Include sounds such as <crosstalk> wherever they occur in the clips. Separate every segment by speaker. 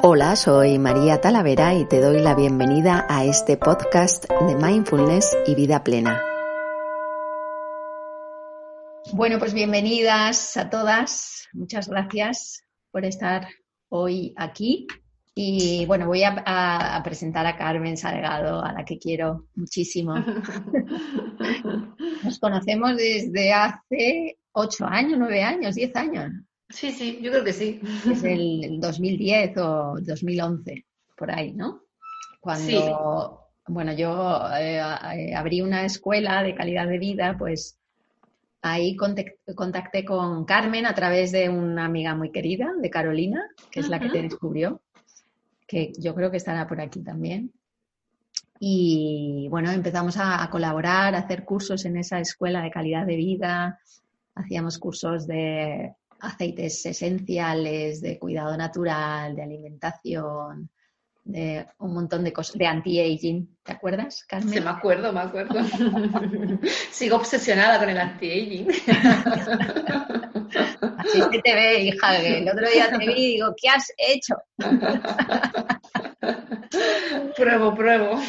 Speaker 1: Hola, soy María Talavera y te doy la bienvenida a este podcast de Mindfulness y Vida Plena. Bueno, pues bienvenidas a todas. Muchas gracias por estar hoy aquí. Y bueno, voy a, presentar a Carmen Salgado, a la que quiero muchísimo. <laughs> Nos conocemos desde hace ocho años, nueve años, diez años.
Speaker 2: Sí, sí, yo creo que sí.
Speaker 1: Es el 2010 o 2011, por ahí, ¿no? Cuando, bueno, yo eh, eh, abrí una escuela de calidad de vida, pues ahí contacté con Carmen a través de una amiga muy querida, de Carolina, que es la que te descubrió, que yo creo que estará por aquí también. Y bueno, empezamos a colaborar, a hacer cursos en esa escuela de calidad de vida, hacíamos cursos de aceites esenciales, de cuidado natural, de alimentación, de un montón de cosas, de anti-aging. ¿Te acuerdas, Carmen?
Speaker 2: Sí, me acuerdo, me acuerdo. <laughs> Sigo obsesionada con el anti-aging.
Speaker 1: Así que te ve, hija. El otro día te vi y digo, ¿qué has hecho? <laughs>
Speaker 2: pruebo, pruebo.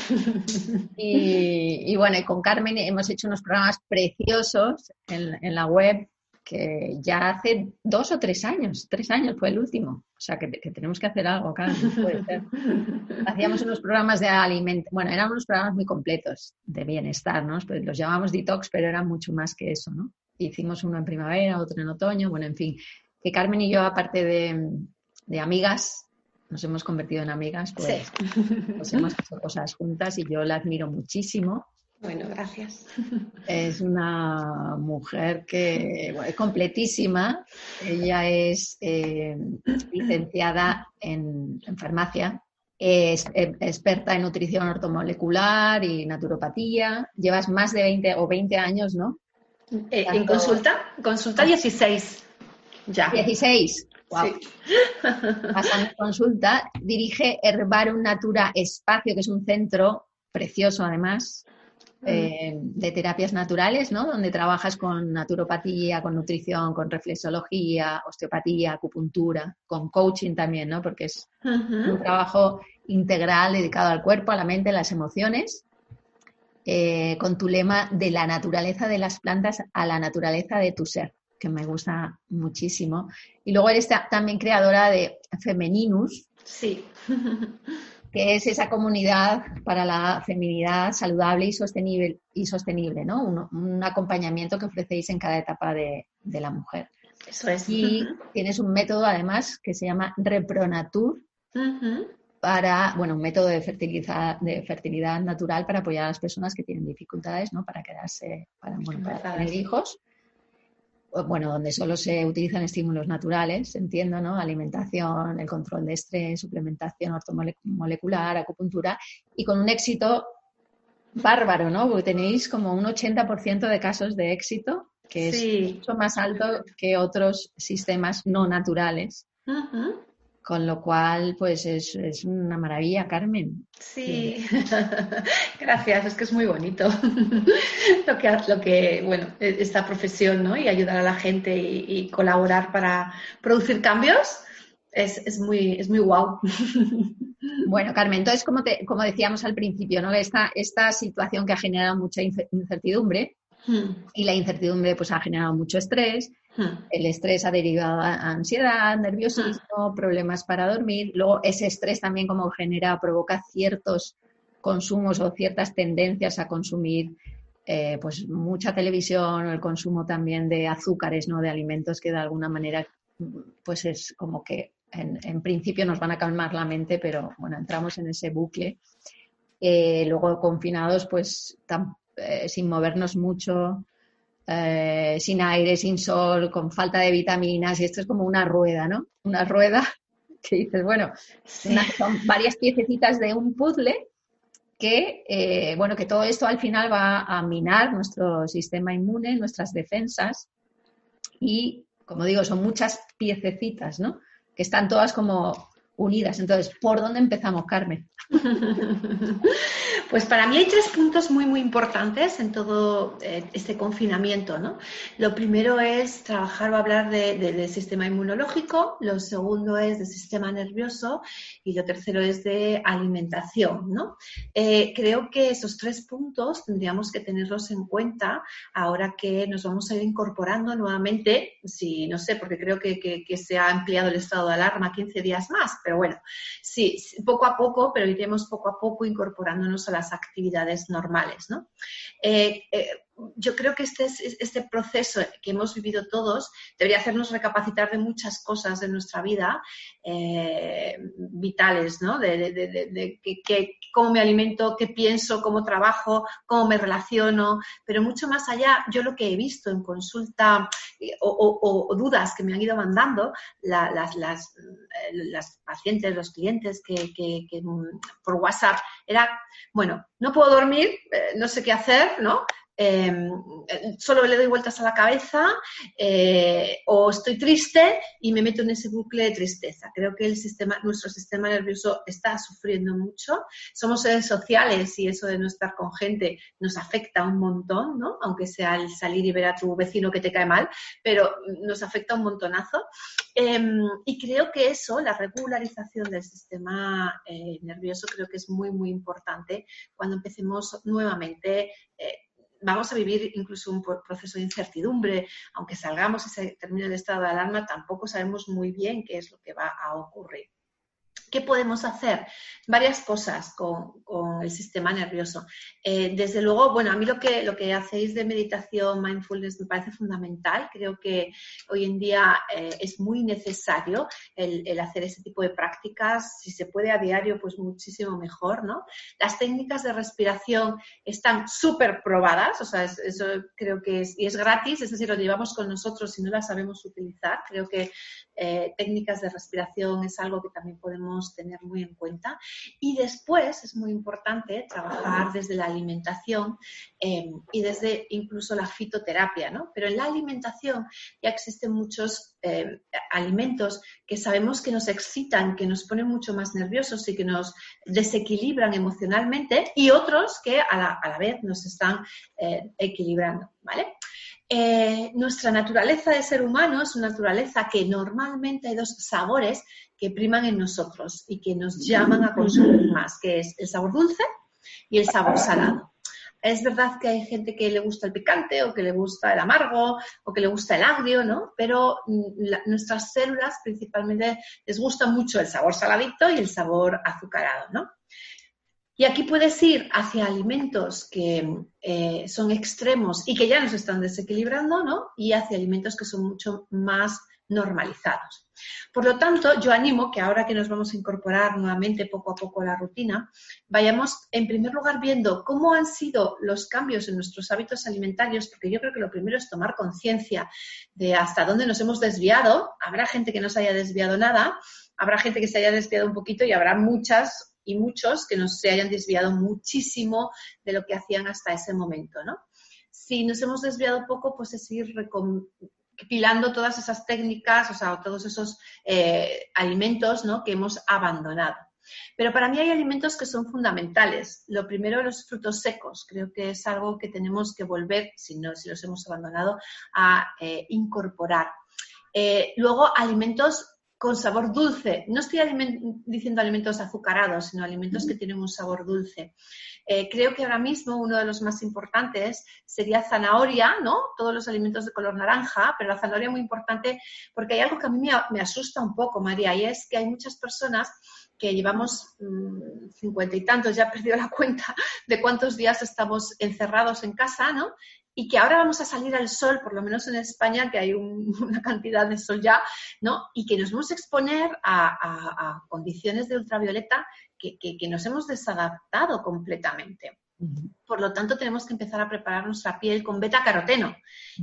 Speaker 1: Y, y, bueno, con Carmen hemos hecho unos programas preciosos en, en la web que ya hace dos o tres años, tres años fue el último. O sea, que, tenemos que hacer algo, claro, puede ser. <laughs> Hacíamos unos programas de alimentación, bueno, eran unos programas muy completos de bienestar, ¿no? Pues los llamamos detox, pero eran mucho más que eso, ¿no? Hicimos uno en primavera, otro en otoño, bueno, en fin. Que Carmen y yo, aparte de, amigas, nos hemos convertido en amigas, pues nos hemos hecho cosas juntas y yo la admiro muchísimo
Speaker 2: bueno, gracias.
Speaker 1: Es una mujer que es completísima. Ella es eh, licenciada en, farmacia, es experta en nutrición ortomolecular y naturopatía. Llevas más de 20 o 20 años, ¿no?
Speaker 2: Eh, en consulta, consulta 16. Ya.
Speaker 1: 16. Wow. Sí. <laughs> Pasando consulta, dirige Herbarum Natura Espacio, que es un centro precioso además, eh, de terapias naturales, ¿no? Donde trabajas con naturopatía, con nutrición, con reflexología, osteopatía, acupuntura, con coaching también, ¿no? Porque es un trabajo integral dedicado al cuerpo, a la mente, a las emociones, eh, con tu lema de la naturaleza de las plantas a la naturaleza de tu ser, que me gusta muchísimo. Y luego eres también creadora de Femininus.
Speaker 2: Sí. <laughs>
Speaker 1: que es esa comunidad para la feminidad saludable y sostenible, y sostenible ¿no? Un, acompañamiento que ofrecéis en cada etapa de, la mujer.
Speaker 2: Eso es.
Speaker 1: Y tienes un método además que se llama Repronatur, para, bueno, un método de fertilidad, de fertilidad natural para apoyar a las personas que tienen dificultades, ¿no? Para quedarse, para, bueno, para tener hijos bueno, donde solo se utilizan estímulos naturales, entiendo, ¿no? Alimentación, el control de estrés, suplementación ortomolecular, acupuntura, y con un éxito bárbaro, ¿no? Porque tenéis como un 80% de casos de éxito, que es mucho más alto que otros sistemas no naturales. Con lo cual, pues es, es una maravilla, Carmen.
Speaker 2: Sí, <laughs> gracias, es que es muy bonito <laughs> lo, que, lo que, bueno, e, esta profesión, ¿no? Y ayudar a la gente y, colaborar para producir cambios es, es, muy, es muy guau. <laughs>
Speaker 1: Bueno, Carmen, entonces, como, te, como decíamos al principio, ¿no? Esta, esta situación que ha generado mucha incertidumbre, hmm. y la incertidumbre pues ha generado mucho estrés, Hmm. El estrés ha derivado a ansiedad, nerviosismo, hmm. problemas para dormir. Luego ese estrés también como genera, provoca ciertos consumos o ciertas tendencias a consumir eh, pues mucha televisión o el consumo también de azúcares, ¿no? De alimentos que de alguna manera pues es como que en, principio nos van a calmar la mente, pero bueno, entramos en ese bucle. Eh, luego confinados pues eh, sin movernos mucho, eh, sin aire, sin sol, con falta de vitaminas, y esto es como una rueda, ¿no? Una rueda <laughs> que dices, bueno, son varias piececitas de un puzzle que, eh, bueno, que todo esto al final va a minar nuestro sistema inmune, nuestras defensas, y, como digo, son muchas piececitas, ¿no? Que están todas como unidas. Entonces, ¿por dónde empezamos, Carmen? <laughs>
Speaker 2: Pues para mí hay tres puntos muy, muy importantes en todo eh, este confinamiento. ¿no? Lo primero es trabajar o hablar del sistema inmunológico, lo segundo es del sistema nervioso y lo tercero es de alimentación. ¿no? Eh, creo que esos tres puntos tendríamos que tenerlos en cuenta ahora que nos vamos a ir incorporando nuevamente, si no sé, porque creo que, se ha ampliado el estado de alarma 15 días más, pero bueno, sí, poco a poco, pero iremos poco a poco incorporándonos a las actividades normales, ¿no? Eh, eh, yo creo que este, este proceso que hemos vivido todos debería hacernos recapacitar de muchas cosas de nuestra vida eh, vitales, ¿no? De, cómo me alimento, qué pienso, cómo trabajo, cómo me relaciono, pero mucho más allá, yo lo que he visto en consulta o, dudas que me han ido mandando las, las, pacientes, los clientes que, que, por WhatsApp, era, bueno, no puedo dormir, eh, no sé qué hacer, ¿no? Em, solo le doy vueltas a la cabeza eh, o estoy triste y me meto en ese bucle de tristeza. Creo que el sistema, nuestro sistema nervioso está sufriendo mucho. Somos seres sociales y eso de no estar con gente nos afecta un montón, ¿no? Aunque sea el salir y ver a tu vecino que te cae mal, pero nos afecta un montonazo. Em, y creo que eso, la regularización del sistema eh, nervioso, creo que es muy, muy importante cuando empecemos nuevamente. Vamos a vivir incluso un proceso de incertidumbre, aunque salgamos y se termine el estado de alarma, tampoco sabemos muy bien qué es lo que va a ocurrir. ¿Qué podemos hacer? Varias cosas con, el sistema nervioso. Eh, desde luego, bueno, a mí lo que, lo que hacéis de meditación, mindfulness, me parece fundamental. Creo que hoy en día eh, es muy necesario el, hacer ese tipo de prácticas. Si se puede a diario, pues muchísimo mejor, ¿no? Las técnicas de respiración están súper probadas, o sea, eso creo que es, y es gratis, es decir, lo llevamos con nosotros si no las sabemos utilizar. Creo que eh, técnicas de respiración es algo que también podemos tener muy en cuenta. Y después es muy importante trabajar desde la alimentación em, y desde incluso la fitoterapia, ¿no? Pero en la alimentación ya existen muchos em, alimentos que sabemos que nos excitan, que nos ponen mucho más nerviosos y que nos desequilibran emocionalmente y otros que a la, a la vez nos están eh, equilibrando, ¿vale? Eh, nuestra naturaleza de ser humano es una naturaleza que normalmente hay dos sabores que priman en nosotros y que nos llaman a consumir más, que es el sabor dulce y el sabor salado. Es verdad que hay gente que le gusta el picante o que le gusta el amargo o que le gusta el agrio, ¿no? Pero mm, nuestras células principalmente les gusta mucho el sabor saladito y el sabor azucarado, ¿no? Y aquí puedes ir hacia alimentos que eh, son extremos y que ya nos están desequilibrando, ¿no? Y hacia alimentos que son mucho más normalizados. Por lo tanto, yo animo que ahora que nos vamos a incorporar nuevamente poco a poco a la rutina, vayamos en primer lugar viendo cómo han sido los cambios en nuestros hábitos alimentarios, porque yo creo que lo primero es tomar conciencia de hasta dónde nos hemos desviado. Habrá gente que no se haya desviado nada, habrá gente que se haya desviado un poquito y habrá muchas y muchos que no se hayan desviado muchísimo de lo que hacían hasta ese momento, ¿no? Si nos hemos desviado poco, pues es ir recopilando todas esas técnicas, o sea, todos esos eh, alimentos ¿no? que hemos abandonado. Pero para mí hay alimentos que son fundamentales. Lo primero, los frutos secos. Creo que es algo que tenemos que volver, si no, si los hemos abandonado, a eh, incorporar. Eh, luego, alimentos con sabor dulce. No estoy diciendo alimentos azucarados, sino alimentos que tienen un sabor dulce. Eh, creo que ahora mismo uno de los más importantes sería zanahoria, ¿no? Todos los alimentos de color naranja, pero la zanahoria es muy importante porque hay algo que a mí me, asusta un poco, María, y es que hay muchas personas que llevamos mm, cincuenta y tantos, ya <laughs> he perdido la cuenta de cuántos días estamos encerrados en casa, ¿no? Y que ahora vamos a salir al sol, por lo menos en España, que hay <laughs> una cantidad de sol ya, ¿no? Y que nos vamos a exponer a, condiciones de ultravioleta que, nos hemos desadaptado completamente. Por lo tanto, tenemos que empezar a preparar nuestra piel con beta-caroteno.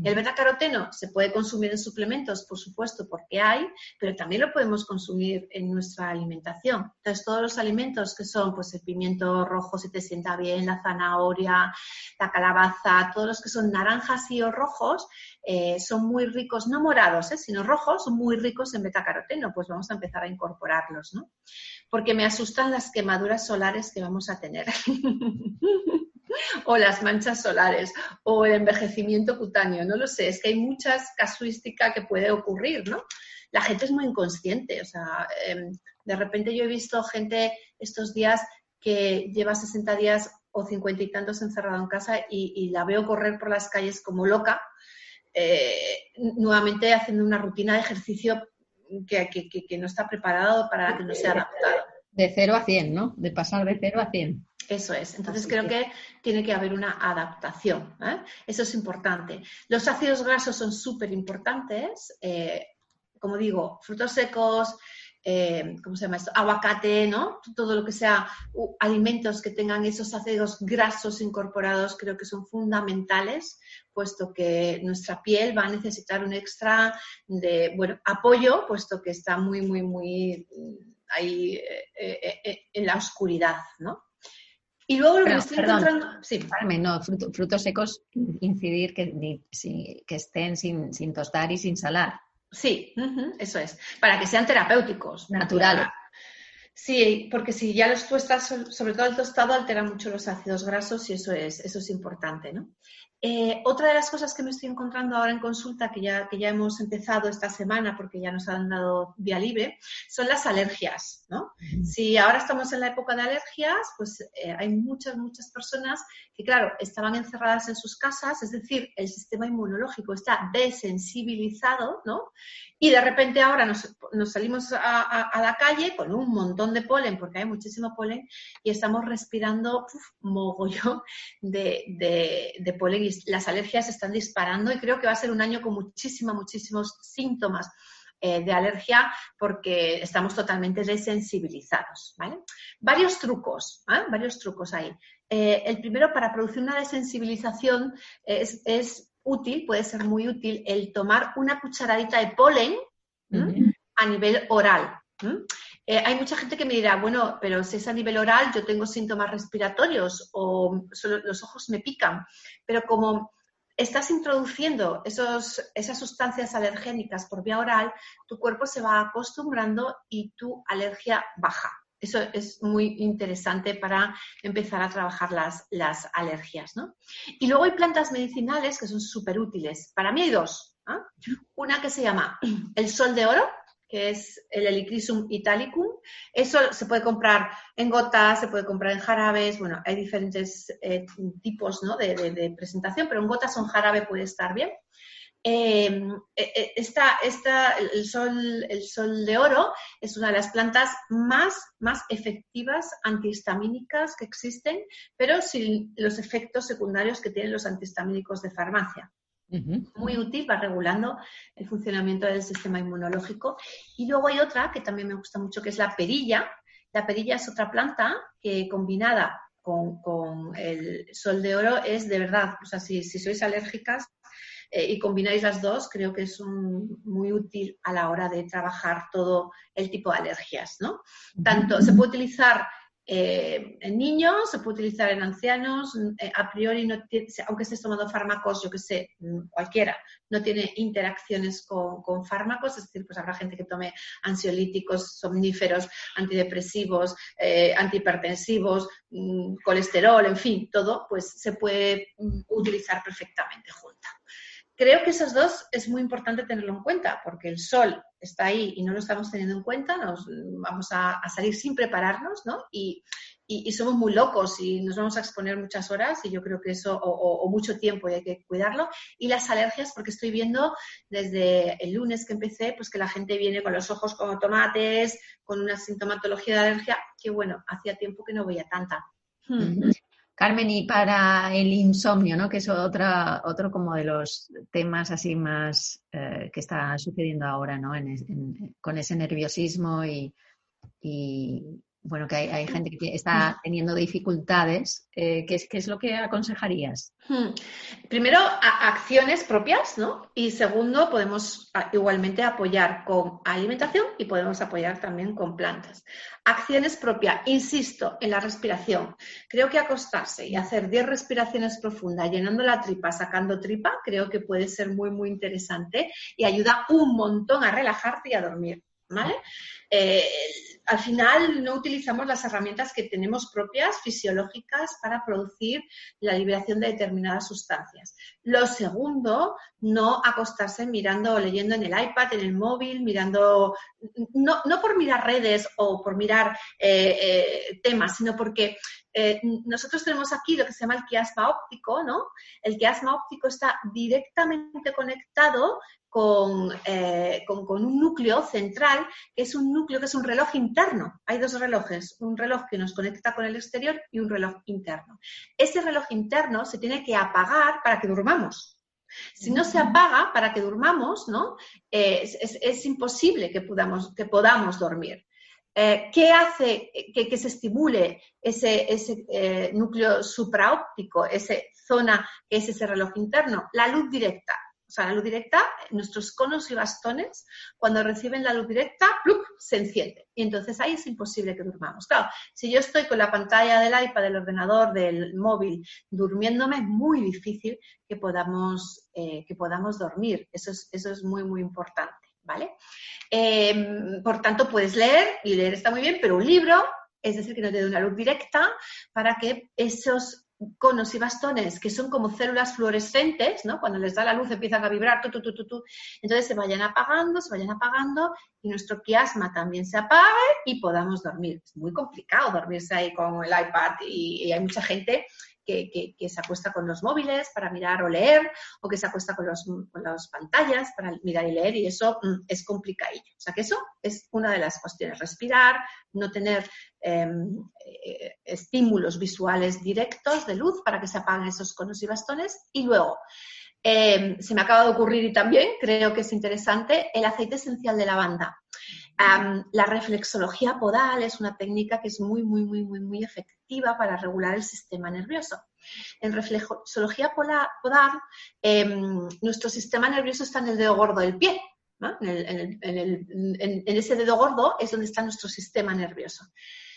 Speaker 2: El beta-caroteno se puede consumir en suplementos, por supuesto, porque hay, pero también lo podemos consumir en nuestra alimentación. Entonces, todos los alimentos que son, pues, el pimiento rojo, si te sienta bien, la zanahoria, la calabaza, todos los que son naranjas y o rojos, eh, son muy ricos, no morados, eh, sino rojos, son muy ricos en beta-caroteno. Pues vamos a empezar a incorporarlos, ¿no? Porque me asustan las quemaduras solares que vamos a tener. <laughs> o las manchas solares, o el envejecimiento cutáneo, no lo sé, es que hay muchas casuísticas que puede ocurrir, ¿no? La gente es muy inconsciente, o sea, em, de repente yo he visto gente estos días que lleva 60 días o 50 y tantos encerrado en casa y, la veo correr por las calles como loca, eh, nuevamente haciendo una rutina de ejercicio que, que, no está preparado para que no sea adaptado.
Speaker 1: De 0 a 100, ¿no? De pasar de 0 a 100.
Speaker 2: Eso es. Entonces creo que tiene que haber una adaptación. ¿eh? Eso es importante. Los ácidos grasos son súper importantes. Eh, como digo, frutos secos, eh, ¿cómo se llama esto? Aguacate, ¿no? Todo lo que sea alimentos que tengan esos ácidos grasos incorporados creo que son fundamentales, puesto que nuestra piel va a necesitar un extra de, bueno, apoyo, puesto que está muy, muy, muy mm, ahí en la oscuridad, ¿no?
Speaker 1: Y luego lo que estoy encontrando. Sí. Carmen, no, frutos secos, incidir que, que estén sin, tostar y sin salar.
Speaker 2: Sí, eso es. Para que sean terapéuticos.
Speaker 1: Naturales.
Speaker 2: Sí, porque si ya los tuestas, sobre todo el tostado, altera mucho los ácidos grasos y eso es, eso es importante, ¿no? Eh, otra de las cosas que me estoy encontrando ahora en consulta, que ya, que ya hemos empezado esta semana porque ya nos han dado vía libre, son las alergias. ¿no? Si ahora estamos en la época de alergias, pues eh, hay muchas, muchas personas que, claro, estaban encerradas en sus casas, es decir, el sistema inmunológico está desensibilizado, ¿no? Y de repente ahora nos, salimos a, la calle con un montón de polen, porque hay muchísimo polen, y estamos respirando mogollón de, de, polen y las alergias están disparando y creo que va a ser un año con muchísimos, muchísimos síntomas eh, de alergia porque estamos totalmente desensibilizados. ¿vale? Varios trucos, ¿eh? varios trucos ahí. Eh, el primero, para producir una desensibilización es, es útil, puede ser muy útil el tomar una cucharadita de polen a nivel oral. Eh, hay mucha gente que me dirá, bueno, pero si es a nivel oral, yo tengo síntomas respiratorios o los ojos me pican, pero como estás introduciendo esas sustancias alergénicas por vía oral, tu cuerpo se va acostumbrando y tu alergia baja. Eso es muy interesante para empezar a trabajar las, las alergias. ¿no? Y luego hay plantas medicinales que son súper útiles. Para mí hay dos. ¿ah? Una que se llama el sol de oro, que es el Helichrysum italicum. Eso se puede comprar en gotas, se puede comprar en jarabes. Bueno, hay diferentes eh, tipos ¿no? de, presentación, pero en gotas o en jarabe puede estar bien. Em, e, e, esta, el, sol, el sol de oro es una de las plantas más, más efectivas antihistamínicas que existen, pero sin los efectos secundarios que tienen los antihistamínicos de farmacia. Muy útil, va regulando el funcionamiento del sistema inmunológico. Y luego hay otra que también me gusta mucho, que es la perilla. La perilla es otra planta que combinada con, el sol de oro es de verdad, o sea, si, si sois alérgicas, eh, y combináis las dos, creo que es muy útil a la hora de trabajar todo el tipo de alergias, ¿no? Tanto se puede utilizar eh, en niños, se puede utilizar en ancianos, eh, a priori, no aunque estés tomando fármacos, yo que sé, mm, cualquiera, no tiene interacciones con, fármacos, es decir, pues habrá gente que tome ansiolíticos, somníferos, antidepresivos, antihipertensivos, mm, colesterol, en fin, todo, pues se puede mm, utilizar perfectamente junta. Creo que esos dos es muy importante tenerlo en cuenta, porque el sol está ahí y no lo estamos teniendo en cuenta, nos vamos a, salir sin prepararnos, ¿no? Y, somos muy locos y nos vamos a exponer muchas horas y yo creo que eso, o, mucho tiempo y hay que cuidarlo. Y las alergias, porque estoy viendo desde el lunes que empecé, pues que la gente viene con los ojos como tomates, con una sintomatología de alergia, que bueno, hacía tiempo que no veía tanta.
Speaker 1: Carmen, y para el insomnio, ¿no? que es otra, otro como de los temas así más eh, que está sucediendo ahora, ¿no? con ese nerviosismo y, bueno, que hay, gente que está teniendo dificultades, eh, ¿qué, es, lo que aconsejarías? Hmm.
Speaker 2: Primero, acciones propias, ¿no? Y segundo, podemos igualmente apoyar con alimentación y podemos apoyar también con plantas. Acciones propias, insisto, en la respiración. Creo que acostarse y hacer 10 respiraciones profundas, llenando la tripa, sacando tripa, creo que puede ser muy, muy interesante y ayuda un montón a relajarte y a dormir. Eh, al final no utilizamos las herramientas que tenemos propias, fisiológicas, para producir la liberación de determinadas sustancias. Lo segundo, no acostarse mirando o leyendo en el iPad, en el móvil, mirando, no, por mirar redes o por mirar eh, eh, temas, sino porque eh, nosotros tenemos aquí lo que se llama el quiasma óptico, ¿no? El quiasma óptico está directamente conectado eh, con, con, un núcleo central, que es un núcleo que es un reloj interno. Hay dos relojes, un reloj que nos conecta con el exterior y un reloj interno. Ese reloj interno se tiene que apagar para que durmamos. Si no se apaga para que durmamos, ¿no? Eh, es, imposible que podamos, que podamos dormir. Eh, ¿Qué hace que, se estimule ese, ese núcleo supraóptico, esa zona que es ese reloj interno? La luz directa. O sea, la luz directa, nuestros conos y bastones, cuando reciben la luz directa, se enciende. Y entonces ahí es imposible que durmamos. Claro, si yo estoy con la pantalla del iPad, del ordenador, del móvil, durmiéndome, es muy difícil que podamos, eh, que podamos dormir. Eso es, eso es muy, muy importante. ¿Vale? Em, por tanto, puedes leer, y leer está muy bien, pero un libro, es decir, que no te dé una luz directa, para que esos conos y bastones que son como células fluorescentes, ¿no? Cuando les da la luz empiezan a vibrar, tu, tu, tu, entonces se vayan apagando, se vayan apagando y nuestro quiasma también se apague y podamos dormir. Es muy complicado dormirse ahí con el iPad y hay mucha gente que, se acuesta con los móviles para mirar o leer, o que se acuesta con, los, las pantallas para mirar y leer, y eso mm, es complicadillo. O sea que eso es una de las cuestiones. Respirar, no tener em, eh, estímulos visuales directos de luz para que se apaguen esos conos y bastones, y luego. Em, se me acaba de ocurrir y también creo que es interesante el aceite esencial de lavanda la reflexología podal es una técnica que es muy, muy, muy, muy, muy efectiva para regular el sistema nervioso. En reflexología podal, em, nuestro sistema nervioso está en el dedo gordo del pie. En, en, ese dedo gordo es donde está nuestro sistema nervioso.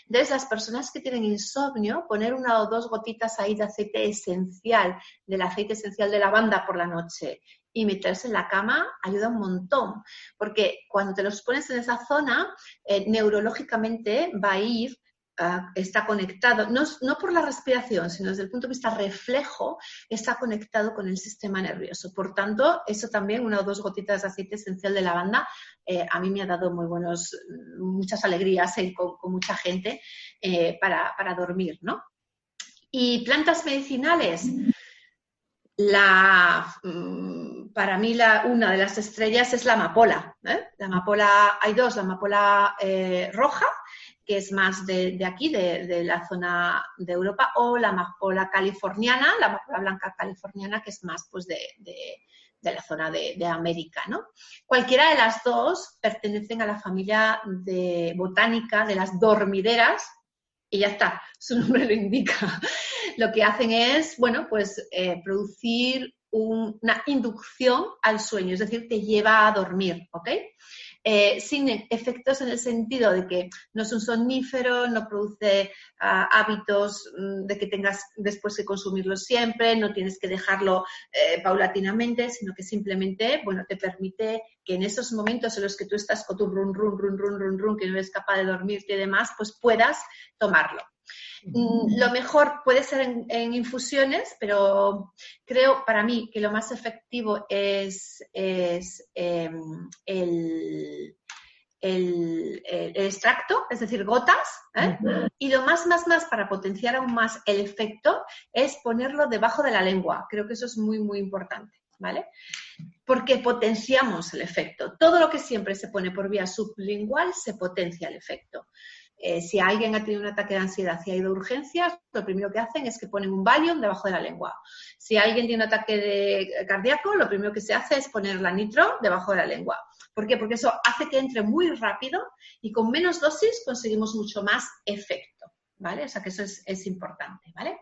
Speaker 2: Entonces, las personas que tienen insomnio, poner una o dos gotitas ahí de aceite esencial, del aceite esencial de lavanda por la noche y meterse en la cama ayuda un montón, porque cuando te los pones en esa zona, eh, neurológicamente va a ir ah, está conectado, no, no, por la respiración, sino desde el punto de vista reflejo, está conectado con el sistema nervioso. Por tanto, eso también, una o dos gotitas de aceite esencial de lavanda, eh, a mí me ha dado muy buenos, muchas alegrías con, mucha gente eh, para, para, dormir, ¿no? Y plantas medicinales. Mm, para mí una de las estrellas es la amapola. ¿eh? La amapola, hay dos, la amapola eh, roja, que es más de, aquí, de, la zona de Europa, o la amapola californiana, la amapola blanca californiana, que es más pues, de, la zona de, América. ¿no? Cualquiera de las dos pertenecen a la familia de botánica de las dormideras, y ya está, su nombre lo indica. Lo que hacen es, bueno, pues eh, producir una inducción al sueño, es decir, te lleva a dormir, ¿ok? Eh, sin efectos en el sentido de que no es un somnífero, no produce ah, hábitos mm, de que tengas después que consumirlo siempre, no tienes que dejarlo eh, paulatinamente, sino que simplemente, bueno, te permite que en esos momentos en los que tú estás con tu run, run, run, run, run, run, que no eres capaz de dormirte y demás, pues puedas tomarlo. Mm, lo mejor puede ser en, infusiones, pero creo para mí que lo más efectivo es, em, el, extracto, es decir, gotas, ¿eh? y lo más, más, más para potenciar aún más el efecto es ponerlo debajo de la lengua. Creo que eso es muy, muy importante. ¿Vale? Porque potenciamos el efecto. Todo lo que siempre se pone por vía sublingual se potencia el efecto. Eh, si alguien ha tenido un ataque de ansiedad y ha ido a urgencias, lo primero que hacen es que ponen un Valium debajo de la lengua. Si alguien tiene un ataque de cardíaco, lo primero que se hace es poner la nitro debajo de la lengua. ¿Por qué? Porque eso hace que entre muy rápido y con menos dosis conseguimos mucho más efecto, ¿vale? O sea que eso es, es importante, ¿vale?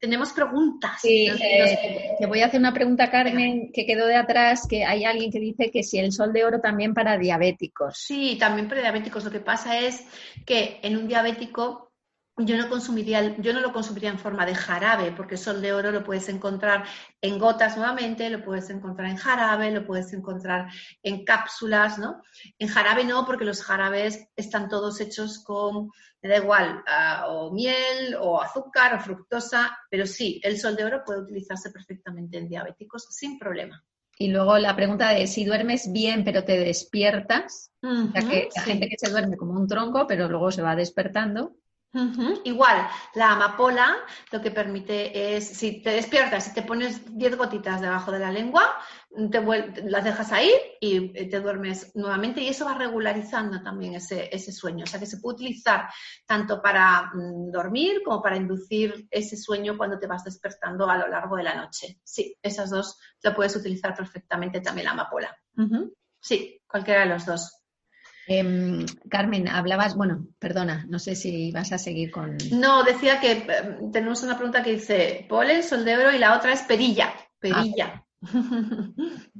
Speaker 2: Tenemos preguntas.
Speaker 1: Sí, eh, te voy a hacer una pregunta, Carmen, que quedó de atrás, que hay alguien que dice que si el sol de oro también para diabéticos.
Speaker 2: Sí, también para diabéticos. Lo que pasa es que en un diabético yo no consumiría, yo no lo consumiría en forma de jarabe, porque sol de oro lo puedes encontrar en gotas nuevamente, lo puedes encontrar en jarabe, lo puedes encontrar en cápsulas, ¿no? En jarabe no, porque los jarabes están todos hechos con, me da igual, ah, o miel, o azúcar, o fructosa, pero sí, el sol de oro puede utilizarse perfectamente en diabéticos sin problema.
Speaker 1: Y luego la pregunta de si duermes bien pero te despiertas, o sea que la gente que se duerme como un tronco pero luego se va despertando,
Speaker 2: Igual, la amapola lo que permite es, si te despiertas y te pones 10 gotitas debajo de la lengua, te las dejas ahí y te duermes nuevamente y eso va regularizando también ese, sueño. O sea que se puede utilizar tanto para mm, dormir como para inducir ese sueño cuando te vas despertando a lo largo de la noche. Sí, esas dos lo puedes utilizar perfectamente también la amapola. Sí, cualquiera de los dos.
Speaker 1: Em, Carmen, hablabas, bueno, perdona, no sé si vas a seguir con.
Speaker 2: No, decía que em, tenemos una pregunta que dice polen, sol de oro y la otra es perilla. Perilla. <laughs>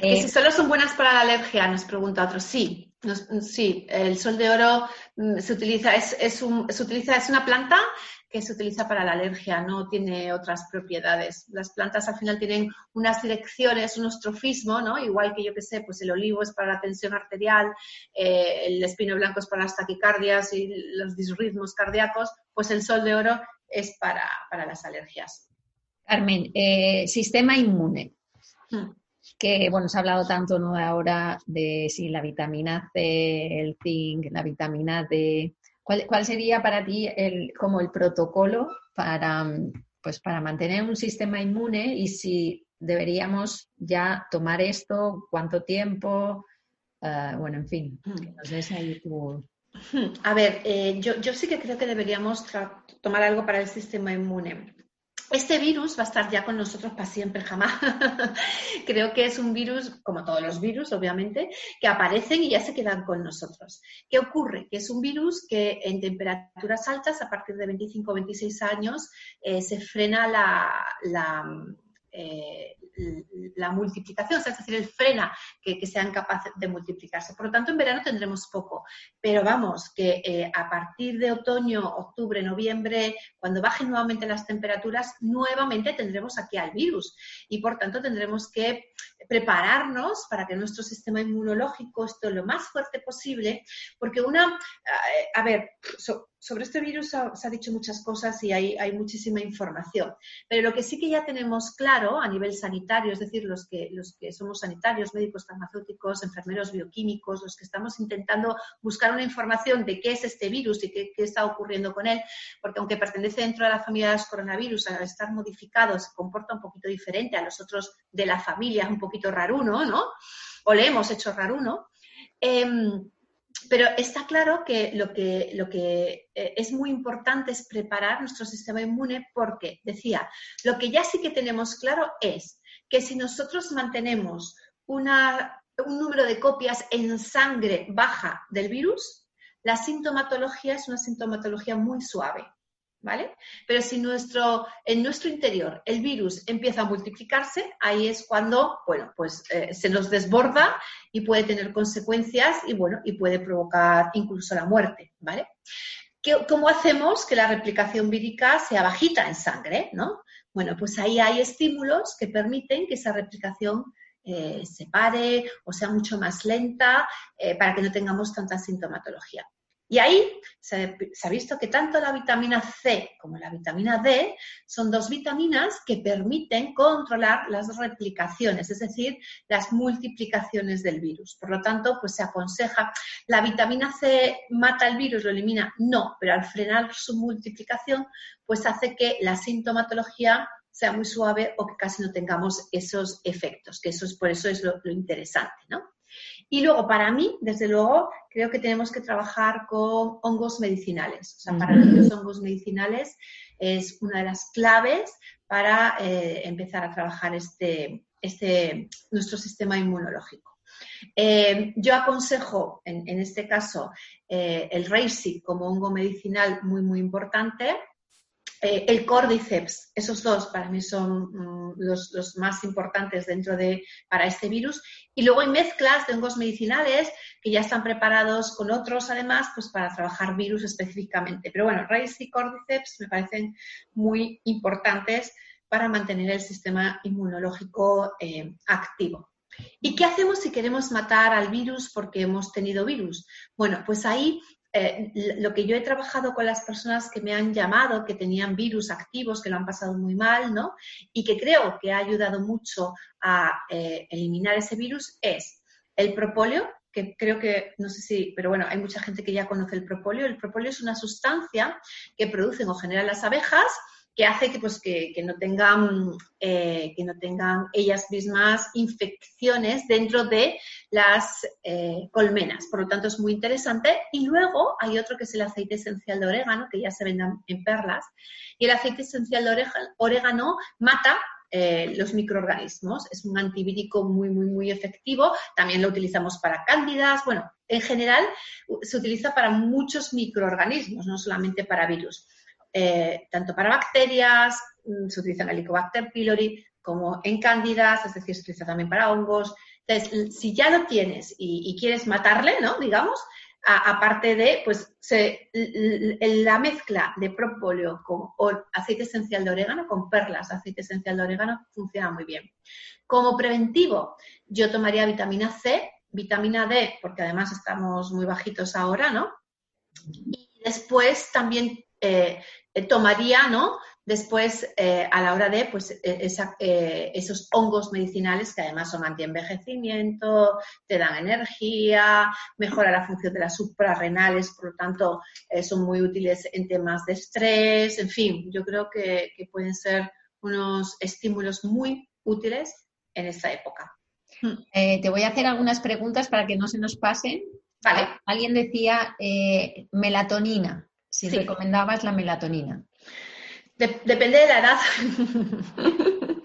Speaker 2: Eh, si solo son buenas para la alergia, nos pregunta otro. Sí, sí, el sol de oro mm, se utiliza, es, es, un, se utiliza, es una planta que se utiliza para la alergia, no tiene otras propiedades. Las plantas al final tienen unas direcciones, un estrofismo, ¿no? Igual que yo que sé, pues el olivo es para la tensión arterial, eh, el espino blanco es para las taquicardias y los disritmos cardíacos, pues el sol de oro es para, las alergias.
Speaker 1: Carmen, eh, sistema inmune. Hmm. Que bueno, se ha hablado tanto ¿no? ahora de si la vitamina C, el zinc, la vitamina D, ¿Cuál, sería para ti el, como el protocolo para, pues, para mantener un sistema inmune y si deberíamos ya tomar esto, cuánto tiempo? Ah, bueno, en fin,
Speaker 2: hmm. hmm. A ver, eh, yo, yo, sí que creo que deberíamos tomar algo para el sistema inmune. Este virus va a estar ya con nosotros para siempre, jamás. <laughs> Creo que es un virus, como todos los virus, obviamente, que aparecen y ya se quedan con nosotros. ¿Qué ocurre? Que es un virus que en temperaturas altas, a partir de 25 o 26 años, eh, se frena la, eh, la multiplicación, es decir, el frena que, sean capaces de multiplicarse. Por lo tanto, en verano tendremos poco, pero vamos, que eh, a partir de otoño, octubre, noviembre, cuando bajen nuevamente las temperaturas, nuevamente tendremos aquí al virus y por tanto tendremos que prepararnos para que nuestro sistema inmunológico esté lo más fuerte posible, porque una, eh, a ver, sobre este virus se ha, dicho muchas cosas y hay, muchísima información, pero lo que sí que ya tenemos claro a nivel sanitario, es decir, los que, los que somos sanitarios, médicos farmacéuticos, enfermeros bioquímicos, los que estamos intentando buscar una información de qué es este virus y qué, está ocurriendo con él, porque aunque pertenece dentro de la familia de los coronavirus, al estar modificado se comporta un poquito diferente a los otros de la familia, un poquito raruno, ¿no? O le hemos hecho raruno. Eh, pero está claro que lo que, eh, es muy importante es preparar nuestro sistema inmune porque, decía, lo que ya sí que tenemos claro es que si nosotros mantenemos un número de copias en sangre baja del virus, la sintomatología es una sintomatología muy suave. ¿Vale? Pero si nuestro, en nuestro interior el virus empieza a multiplicarse, ahí es cuando, bueno, pues eh, se nos desborda y puede tener consecuencias y, bueno, y puede provocar incluso la muerte, ¿vale? ¿Cómo hacemos que la replicación vírica sea bajita en sangre, no? Bueno, pues ahí hay estímulos que permiten que esa replicación eh, se pare o sea mucho más lenta eh, para que no tengamos tanta sintomatología. Y ahí se, ha visto que tanto la vitamina C como la vitamina D son dos vitaminas que permiten controlar las replicaciones, es decir, las multiplicaciones del virus. Por lo tanto, pues se aconseja, ¿la vitamina C mata el virus, lo elimina? No, pero al frenar su multiplicación, pues hace que la sintomatología sea muy suave o que casi no tengamos esos efectos, que eso es por eso es lo, lo interesante, ¿no? Y luego, para mí, desde luego, creo que tenemos que trabajar con hongos medicinales. O sea, para mí los hongos medicinales es una de las claves para eh, empezar a trabajar este, este, nuestro sistema inmunológico. Eh, yo aconsejo, en, este caso, eh, el Reishi como hongo medicinal muy, muy importante. Eh, el Cordyceps, esos dos para mí son mm, los, más importantes dentro de, para este virus. Y luego hay mezclas de hongos medicinales que ya están preparados con otros, además, pues para trabajar virus específicamente. Pero bueno, Reishi y Cordyceps me parecen muy importantes para mantener el sistema inmunológico eh, activo. ¿Y qué hacemos si queremos matar al virus porque hemos tenido virus? Bueno, pues ahí eh, lo que yo he trabajado con las personas que me han llamado, que tenían virus activos, que lo han pasado muy mal, ¿no? Y que creo que ha ayudado mucho a eh, eliminar ese virus, es el propóleo, que creo que, no sé si, pero bueno, hay mucha gente que ya conoce el propóleo. El propóleo es una sustancia que producen o generan las abejas que hace que, pues, que, no tengan, eh, que no tengan ellas mismas infecciones dentro de las eh, colmenas. Por lo tanto, es muy interesante. Y luego hay otro que es el aceite esencial de orégano, que ya se vende en perlas. Y el aceite esencial de orégano mata eh, los microorganismos. Es un antivírico muy, muy, muy efectivo. También lo utilizamos para cándidas. Bueno, en general se utiliza para muchos microorganismos, no solamente para virus. Eh, tanto para bacterias, mm, se utiliza en Helicobacter pylori, como en cándidas, es decir, se utiliza también para hongos. Entonces, si ya lo tienes y, quieres matarle, ¿no? Digamos, aparte de, pues, la mezcla de propóleo con aceite esencial de orégano, con perlas aceite esencial de orégano, funciona muy bien. Como preventivo, yo tomaría vitamina C, vitamina D, porque además estamos muy bajitos ahora, ¿no? Y después también eh, eh, tomaría, ¿no? Después, eh, a la hora de, pues, e, esos hongos medicinales que además son antienvejecimiento, te dan energía, mejora la función de las suprarrenales, por lo tanto, son muy útiles en temas de estrés, en fin, yo creo que, pueden ser unos estímulos muy útiles en esta época.
Speaker 1: te voy a hacer algunas preguntas para que no se nos pasen. Vale. Alguien decía melatonina si recomendabas la melatonina.
Speaker 2: depende de la edad. <laughs>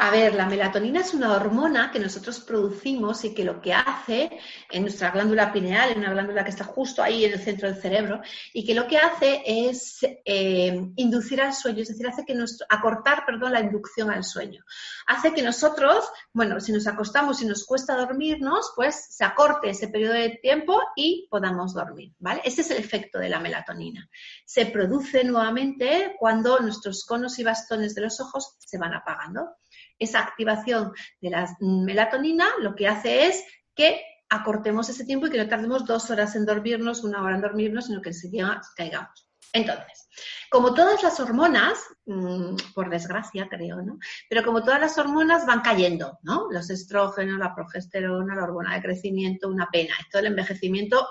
Speaker 2: A ver, la melatonina es una hormona que nosotros producimos y que lo que hace en nuestra glándula pineal, en una glándula que está justo ahí en el centro del cerebro, y que lo que hace es eh, inducir al sueño, es decir, hace que nos, acortar, perdón, la inducción al sueño. Hace que nosotros, bueno, si nos acostamos y nos cuesta dormirnos, pues se acorte ese periodo de tiempo y podamos dormir, ¿vale? Ese es el efecto de la melatonina. Se produce nuevamente cuando nuestros conos y bastones de los ojos se van apagando esa activación de la melatonina lo que hace es que acortemos ese tiempo y que no tardemos dos horas en dormirnos, una hora en dormirnos, sino que enseguida caigamos. Entonces, como todas las hormonas, mm, por desgracia creo, ¿no? Pero como todas las hormonas van cayendo, ¿no? Los estrógenos, la progesterona, la hormona de crecimiento, una pena. Esto del envejecimiento,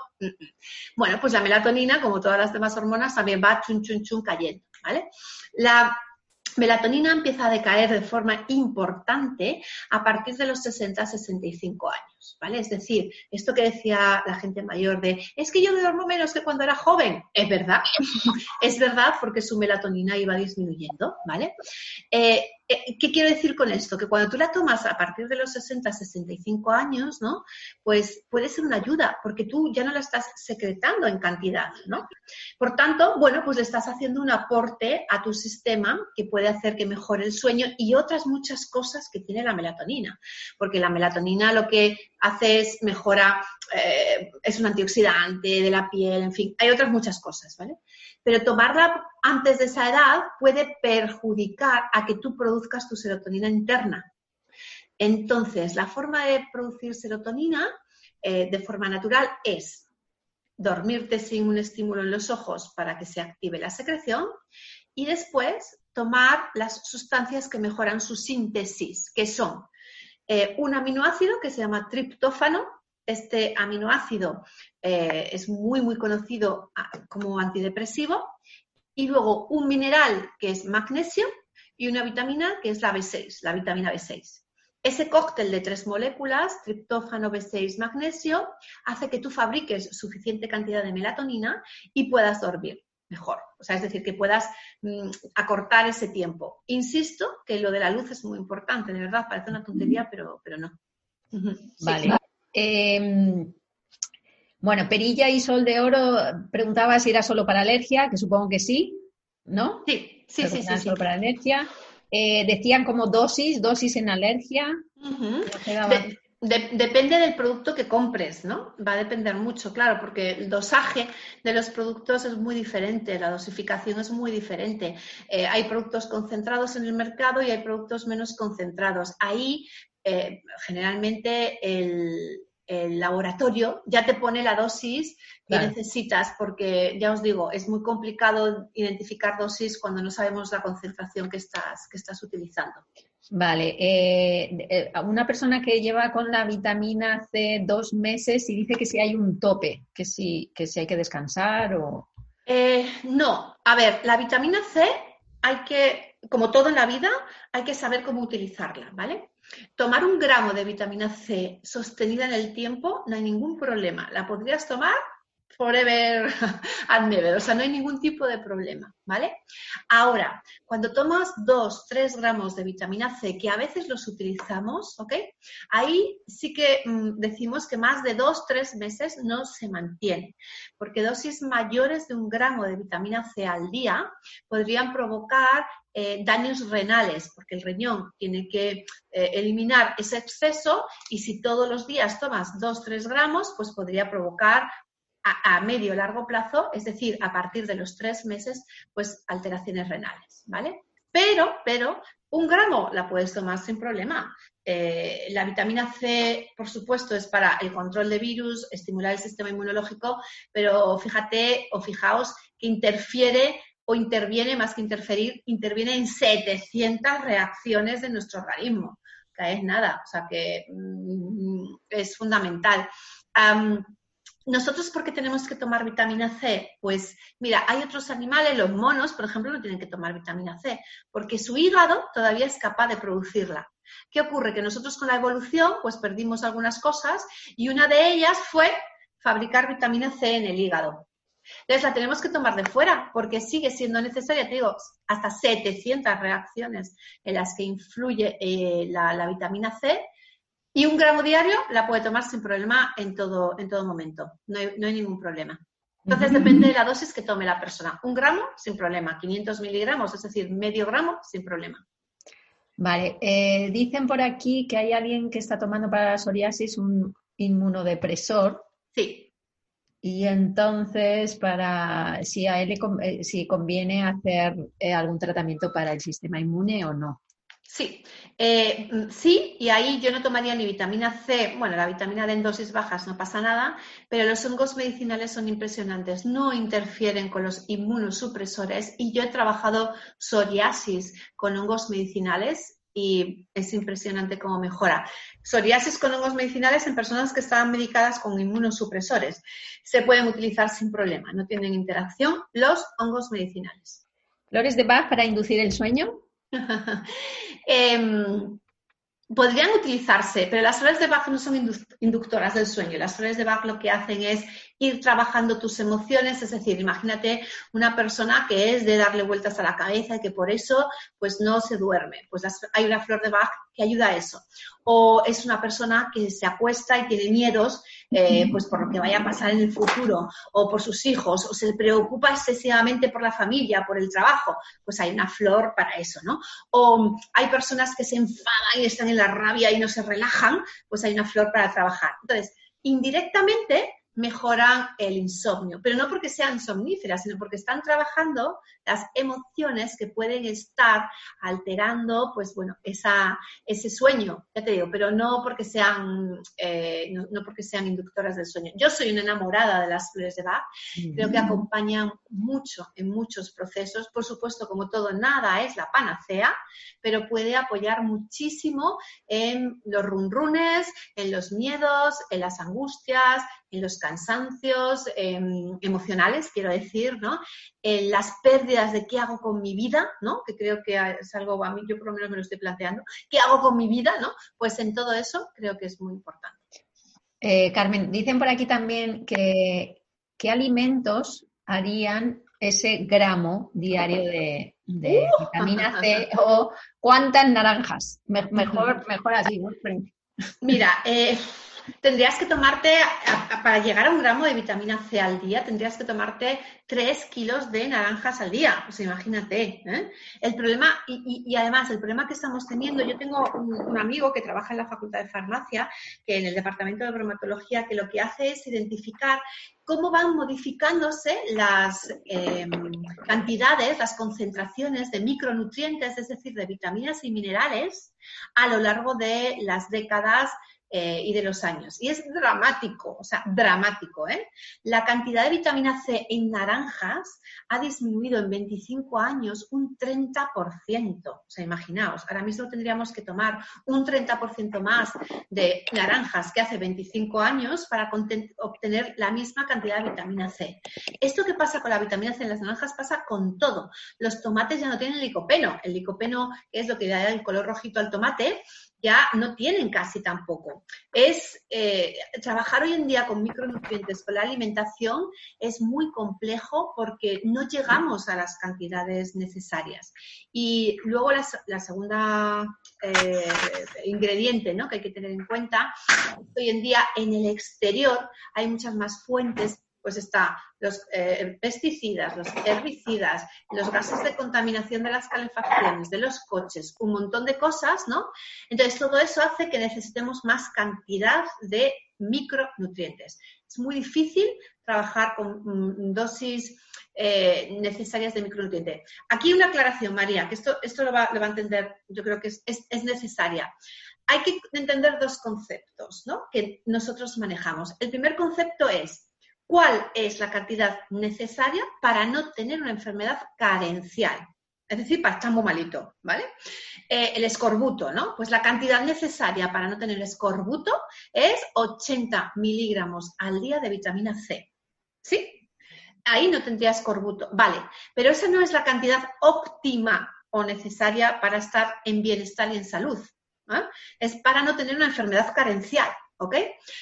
Speaker 2: bueno, pues la melatonina, como todas las demás hormonas, también va chun, chun, chun cayendo, ¿vale? La melatonina empieza a decaer de forma importante a partir de los 60-65 años, ¿vale? Es decir, esto que decía la gente mayor de, es que yo duermo menos que cuando era joven, es verdad, <laughs> es verdad porque su melatonina iba disminuyendo, ¿vale? Eh, ¿Qué quiero decir con esto? Que cuando tú la tomas a partir de los 60, 65 años, ¿no? Pues puede ser una ayuda, porque tú ya no la estás secretando en cantidad, ¿no? Por tanto, bueno, pues le estás haciendo un aporte a tu sistema que puede hacer que mejore el sueño y otras muchas cosas que tiene la melatonina. Porque la melatonina lo que hace es mejora, eh, es un antioxidante de la piel, en fin, hay otras muchas cosas, ¿vale? Pero tomarla antes de esa edad puede perjudicar a que tú produzcas tu serotonina interna. Entonces, la forma de producir serotonina eh, de forma natural es dormirte sin un estímulo en los ojos para que se active la secreción y después tomar las sustancias que mejoran su síntesis, que son eh, un aminoácido que se llama triptófano. Este aminoácido eh, es muy, muy conocido ah, como antidepresivo. Y luego un mineral que es magnesio y una vitamina que es la B6, la vitamina B6. ese cóctel de tres moléculas, triptófano, B6, magnesio, hace que tú fabriques suficiente cantidad de melatonina y puedas dormir mejor. O sea, es decir, que puedas mm, acortar ese tiempo. Insisto que lo de la luz es muy importante, de verdad, parece una tontería, pero, pero no.
Speaker 1: Vale. Em, bueno, Perilla y Sol de Oro preguntaba si era solo para alergia, que supongo que sí, ¿no?
Speaker 2: Sí, sí, sí, sí.
Speaker 1: Solo para alergia. Eh, decían como dosis, dosis en alergia.
Speaker 2: depende del producto que compres, ¿no? Va a depender mucho, claro, porque el dosaje de los productos es muy diferente, la dosificación es muy diferente. Eh, hay productos concentrados en el mercado y hay productos menos concentrados. Ahí, eh, generalmente, el, el laboratorio ya te pone la dosis que necesitas, porque ya os digo, es muy complicado identificar dosis cuando no sabemos la concentración que estás, que estás utilizando.
Speaker 1: Vale, eh, eh, una persona que lleva con la vitamina C dos meses y dice que si hay un tope, que si, que si hay que descansar o...
Speaker 2: Eh, no, a ver, la vitamina C hay que, como todo en la vida, hay que saber cómo utilizarla, ¿vale? Tomar un gramo de vitamina C sostenida en el tiempo no hay ningún problema. La podrías tomar forever <laughs> and never, o sea, no hay ningún tipo de problema, ¿vale? Ahora, cuando tomas 2, 3 gramos de vitamina C, que a veces los utilizamos, ¿ok? Ahí sí que mm, decimos que más de 2, 3 meses no se mantiene, porque dosis mayores de un gramo de vitamina C al día podrían provocar eh, daños renales, porque el riñón tiene que eh, eliminar ese exceso y si todos los días tomas 2-3 gramos, pues podría provocar a, medio largo plazo, es decir, a partir de los tres meses, pues alteraciones renales, ¿vale? Pero, pero, un gramo la puedes tomar sin problema. Eh, la vitamina C, por supuesto, es para el control de virus, estimular el sistema inmunológico, pero fíjate o fijaos que interfiere o interviene, más que interferir, interviene en 700 reacciones de nuestro organismo, que es nada, o sea que mm, es fundamental. ¿Nosotros por qué tenemos que tomar vitamina C? Pues mira, hay otros animales, los monos, por ejemplo, no tienen que tomar vitamina C, porque su hígado todavía es capaz de producirla. ¿Qué ocurre? Que nosotros con la evolución pues perdimos algunas cosas y una de ellas fue fabricar vitamina C en el hígado. Entonces la tenemos que tomar de fuera porque sigue siendo necesaria, te digo, hasta 700 reacciones en las que influye eh, la, vitamina C y un gramo diario la puede tomar sin problema en todo, en todo momento, no hay, ningún problema. Entonces depende de la dosis que tome la persona. Un gramo sin problema, 500 miligramos, es decir, medio gramo sin problema.
Speaker 1: Vale, eh, dicen por aquí que hay alguien que está tomando para la psoriasis un inmunodepresor.
Speaker 2: Sí.
Speaker 1: Y entonces, para si a él eh, si conviene hacer eh, algún tratamiento para el sistema inmune o no.
Speaker 2: Sí, eh, sí, y ahí yo no tomaría ni vitamina C, bueno, la vitamina D en dosis bajas no pasa nada, pero los hongos medicinales son impresionantes, no interfieren con los inmunosupresores y yo he trabajado psoriasis con hongos medicinales y es impresionante cómo mejora. Psoriasis con hongos medicinales en personas que estaban medicadas con inmunosupresores. Se pueden utilizar sin problema, no tienen interacción los hongos medicinales.
Speaker 1: ¿Flores de Bach para inducir el sueño? <laughs>
Speaker 2: Em, podrían utilizarse, pero las flores de Bach no son inductoras del sueño. Las flores de Bach lo que hacen es ir trabajando tus emociones, es decir, imagínate una persona que es de darle vueltas a la cabeza y que por eso pues no se duerme. Pues hay una flor de Bach que ayuda a eso. O es una persona que se acuesta y tiene miedos eh, pues por lo que vaya a pasar en el futuro o por sus hijos o se preocupa excesivamente por la familia, por el trabajo, pues hay una flor para eso, ¿no? O hay personas que se enfadan y están en la rabia y no se relajan, pues hay una flor para trabajar. Entonces, indirectamente mejoran el insomnio, pero no porque sean somníferas, sino porque están trabajando las emociones que pueden estar alterando, pues bueno, esa, ese sueño, ya te digo, pero no porque sean, eh, no, porque sean inductoras del sueño. Yo soy una enamorada de las flores de Bach, creo que acompañan mucho en muchos procesos, por supuesto, como todo, nada es la panacea, pero puede apoyar muchísimo en los runrunes, en los miedos, en las angustias, en los cansancios em, emocionales, quiero decir, ¿no? En las pérdidas de qué hago con mi vida, ¿no? Que creo que es algo, a mí yo por lo menos me lo estoy planteando, ¿qué hago con mi vida, ¿no? Pues en todo eso creo que es muy importante.
Speaker 1: Eh, Carmen, dicen por aquí también que qué alimentos harían ese gramo diario de, <laughs> uh. vitamina C o cuántas naranjas. mejor, mejor así, ¿no?
Speaker 2: Mira, eh, tendrías que tomarte, para llegar a un gramo de vitamina C al día, tendrías que tomarte 3 kilos de naranjas al día. Pues imagínate. ¿eh? El problema, y, además, el problema que estamos teniendo, yo tengo un, amigo que trabaja en la Facultad de Farmacia, que en el Departamento de Bromatología, que lo que hace es identificar cómo van modificándose las em, cantidades, las concentraciones de micronutrientes, es decir, de vitaminas y minerales, a lo largo de las décadas eh, y de los años. Y es dramático, o sea, dramático. ¿eh? La cantidad de vitamina C en naranjas ha disminuido en 25 años un 30%. O sea, imaginaos, ahora mismo tendríamos que tomar un 30% más de naranjas que hace 25 años para obtener la misma cantidad de vitamina C. Esto que pasa con la vitamina C en las naranjas pasa con todo. Los tomates ya no tienen licopeno. El licopeno es lo que da el color rojito al tomate ya no tienen casi tampoco. Es eh, trabajar hoy en día con micronutrientes, con la alimentación, es muy complejo porque no llegamos a las cantidades necesarias. Y luego la, segunda eh, ingrediente ¿no? que hay que tener en cuenta, hoy en día en el exterior hay muchas más fuentes pues está los eh, pesticidas, los herbicidas, los gases de contaminación de las calefacciones, de los coches, un montón de cosas, ¿no? Entonces, todo eso hace que necesitemos más cantidad de micronutrientes. Es muy difícil trabajar con mm, dosis eh, necesarias de micronutrientes. Aquí una aclaración, María, que esto, esto lo, va, a entender, yo creo que es, es necesaria hay que entender dos conceptos ¿no? que nosotros manejamos. El primer concepto es cuál es la cantidad necesaria para no tener una enfermedad carencial. Es decir, para estar muy malito, ¿vale? Eh, el escorbuto, ¿no? Pues la cantidad necesaria para no tener escorbuto es 80 miligramos al día de vitamina C. ¿Sí? Ahí no tendría escorbuto. Vale, pero esa no es la cantidad óptima o necesaria para estar en bienestar y en salud. ¿eh? Es para no tener una enfermedad carencial. ¿ok?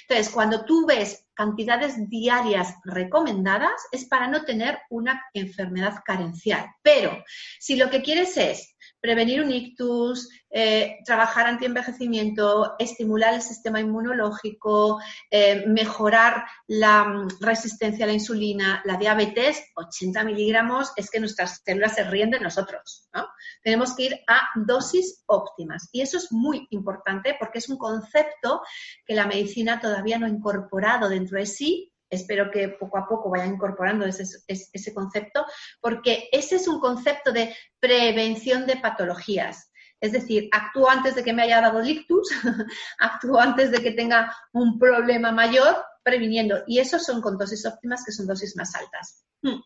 Speaker 2: Entonces, cuando tú ves cantidades diarias recomendadas, es para no tener una enfermedad carencial. Pero si lo que quieres es prevenir un ictus, eh, trabajar antienvejecimiento, estimular el sistema inmunológico, eh, mejorar la mm, resistencia a la insulina, la diabetes, 80 miligramos es que nuestras células se ríen de nosotros. ¿no? Tenemos que ir a dosis óptimas. Y eso es muy importante porque es un concepto que la medicina todavía no ha incorporado dentro de sí espero que poco a poco vaya incorporando ese, ese, concepto, porque ese es un concepto de prevención de patologías. Es decir, actúo antes de que me haya dado ictus, <laughs> actúo antes de que tenga un problema mayor, previniendo. Y esos son con dosis óptimas, que son dosis más altas. Hmm.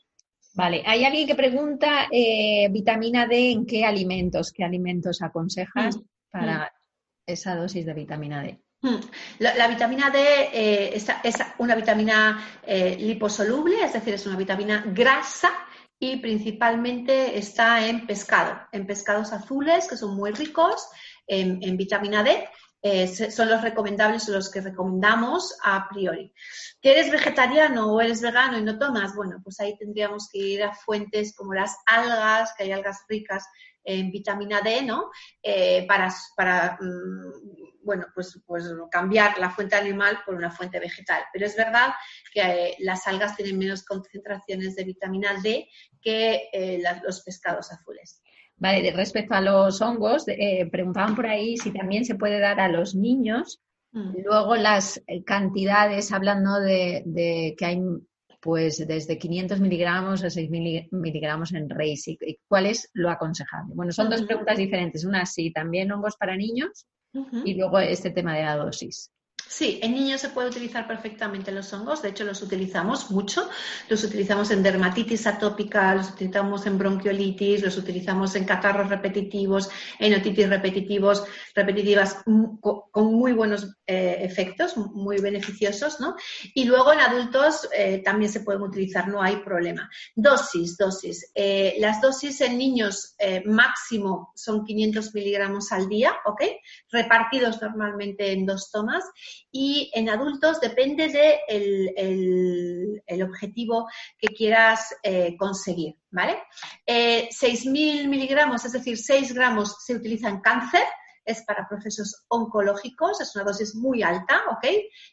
Speaker 1: Vale, hay alguien que pregunta eh, vitamina D en qué alimentos, qué alimentos aconsejas hmm. para hmm. esa dosis de vitamina D.
Speaker 2: Hmm. La, vitamina D eh, es, una vitamina eh, liposoluble, es decir, es una vitamina grasa y principalmente está en pescado, en pescados azules que son muy ricos en, vitamina D. Eh, son los recomendables o los que recomendamos a priori. ¿Que eres vegetariano o eres vegano y no tomas? Bueno, pues ahí tendríamos que ir a fuentes como las algas, que hay algas ricas en vitamina D, ¿no? para, para mm, bueno, pues, pues cambiar la fuente animal por una fuente vegetal. Pero es verdad que eh, las algas tienen menos concentraciones de vitamina D que eh, los pescados azules.
Speaker 1: Vale, respecto a los hongos, eh, preguntaban por ahí si también se puede dar a los niños. Mm. Luego las cantidades, hablando de, que hay pues desde 500 miligramos a 6 miligramos en RACE. ¿Y cuál es lo aconsejable? Bueno, son dos preguntas diferentes. Una, sí, también hongos para niños y luego este tema de la dosis.
Speaker 2: Sí, en niños se puede utilizar perfectamente los hongos, de hecho los utilizamos mucho, los utilizamos en dermatitis atópica, los utilizamos en bronquiolitis, los utilizamos en catarros repetitivos, en otitis repetitivos, repetitivas con muy buenos eh, efectos, muy beneficiosos, ¿no? Y luego en adultos eh, también se pueden utilizar, no hay problema. Dosis, dosis. Eh, las dosis en niños máximo son 500 miligramos al día, ¿ok? Repartidos normalmente en dos tomas y en adultos depende del de el, objetivo que quieras eh, conseguir, ¿vale? 6.000 eh, miligramos, es decir, 6 gramos se utiliza en cáncer, es para procesos oncológicos, es una dosis muy alta, ¿ok?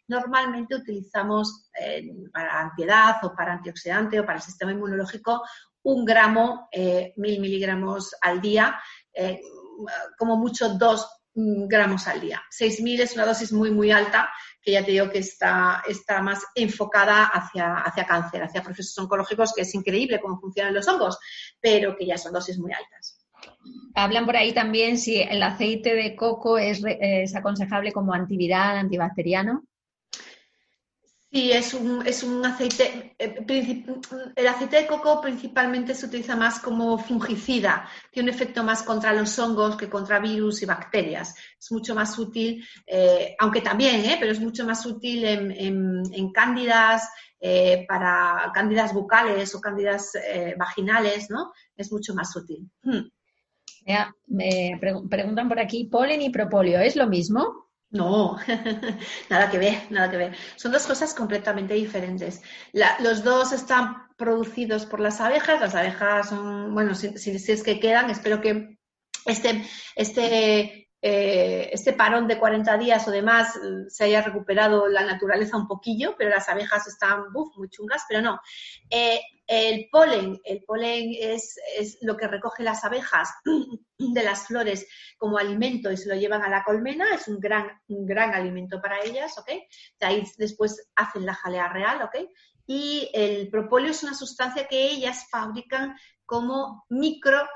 Speaker 2: Normalmente utilizamos eh, para antiedad o para antioxidante o para el sistema inmunológico un gramo, mil miligramos al día, como mucho dos gramos al día. 6.000 es una dosis muy, muy alta que ya te digo que está, está más enfocada hacia, hacia cáncer, hacia procesos oncológicos, que es increíble cómo funcionan los hongos, pero que ya son dosis muy altas.
Speaker 1: Hablan por ahí también si el aceite de coco es, es aconsejable como antiviral, antibacteriano.
Speaker 2: Sí, es un, es un aceite, eh, el aceite de coco principalmente se utiliza más como fungicida, tiene un efecto más contra los hongos que contra virus y bacterias. Es mucho más útil, eh, aunque también, eh, pero es mucho más útil en, cándidas, para cándidas bucales o cándidas vaginales, ¿no? Es mucho más útil. Hmm.
Speaker 1: me preguntan por aquí, polen y propóleo, ¿es lo mismo?
Speaker 2: No, <laughs> nada que ver, nada que ver. Son dos cosas completamente diferentes. los dos están producidos por las abejas. Las abejas son, bueno, si, es que quedan, espero que este, este, eh, este parón de 40 días o demás mm, se haya recuperado la naturaleza un poquillo, pero las abejas están muy chungas, pero no. Eh, el polen, el polen es, lo que recoge las abejas <clears throat> de las flores como alimento y se lo llevan a la colmena, es un gran, un gran alimento para ellas, ¿ok? De ahí después hacen la jalea real, ¿ok? Y el propóleo es una sustancia que ellas fabrican como micro,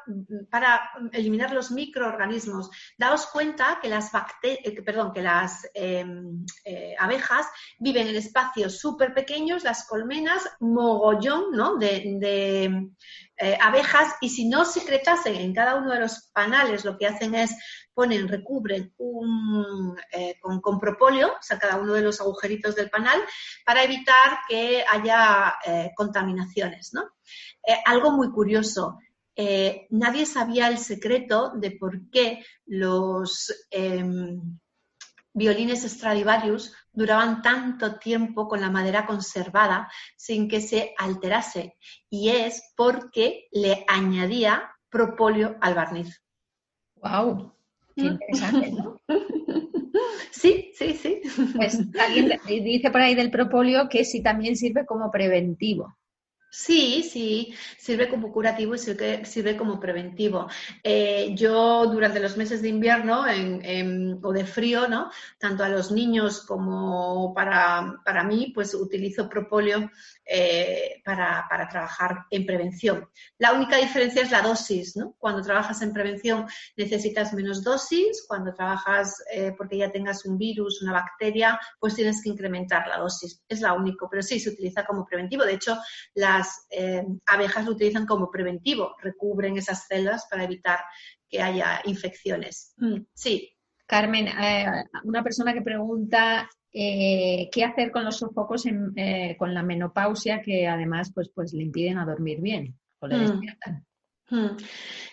Speaker 2: para eliminar los microorganismos. Daos cuenta que las, eh, perdón, em, eh, abejas viven en espacios súper pequeños, las colmenas, mogollón ¿no? de, eh, abejas, y si no secretasen en cada uno de los panales, lo que hacen es ponen, recubren un, con, con, propóleo, o sea, cada uno de los agujeritos del panal, para evitar que haya contaminaciones, ¿no? Eh, algo muy curioso. Eh, nadie sabía el secreto de por qué los em, violines Stradivarius duraban tanto tiempo con la madera conservada sin que se alterase. Y es porque le añadía propóleo al barniz.
Speaker 1: ¡Wow! Qué interesante, ¿no? <laughs>
Speaker 2: Sí, sí, sí.
Speaker 1: Pues alguien dice por ahí del propóleo que sí también sirve como preventivo.
Speaker 2: Sí, sí, sirve como curativo y sirve, como preventivo. Eh, yo durante los meses de invierno o de frío, ¿no? tanto a los niños como para, para mí, pues utilizo propóleo eh, para, trabajar en prevención. La única diferencia es la dosis, ¿no? Cuando trabajas en prevención necesitas menos dosis, cuando trabajas eh, porque ya tengas un virus, una bacteria, pues tienes que incrementar la dosis. Es la única, pero sí, se utiliza como preventivo. De hecho, las eh, abejas lo utilizan como preventivo, recubren esas celdas para evitar que haya infecciones. Mm, sí.
Speaker 1: Carmen, una persona que pregunta eh, qué hacer con los sofocos eh, con la menopausia que además pues, pues le impiden a dormir bien o le mm. despiertan.
Speaker 2: Mm.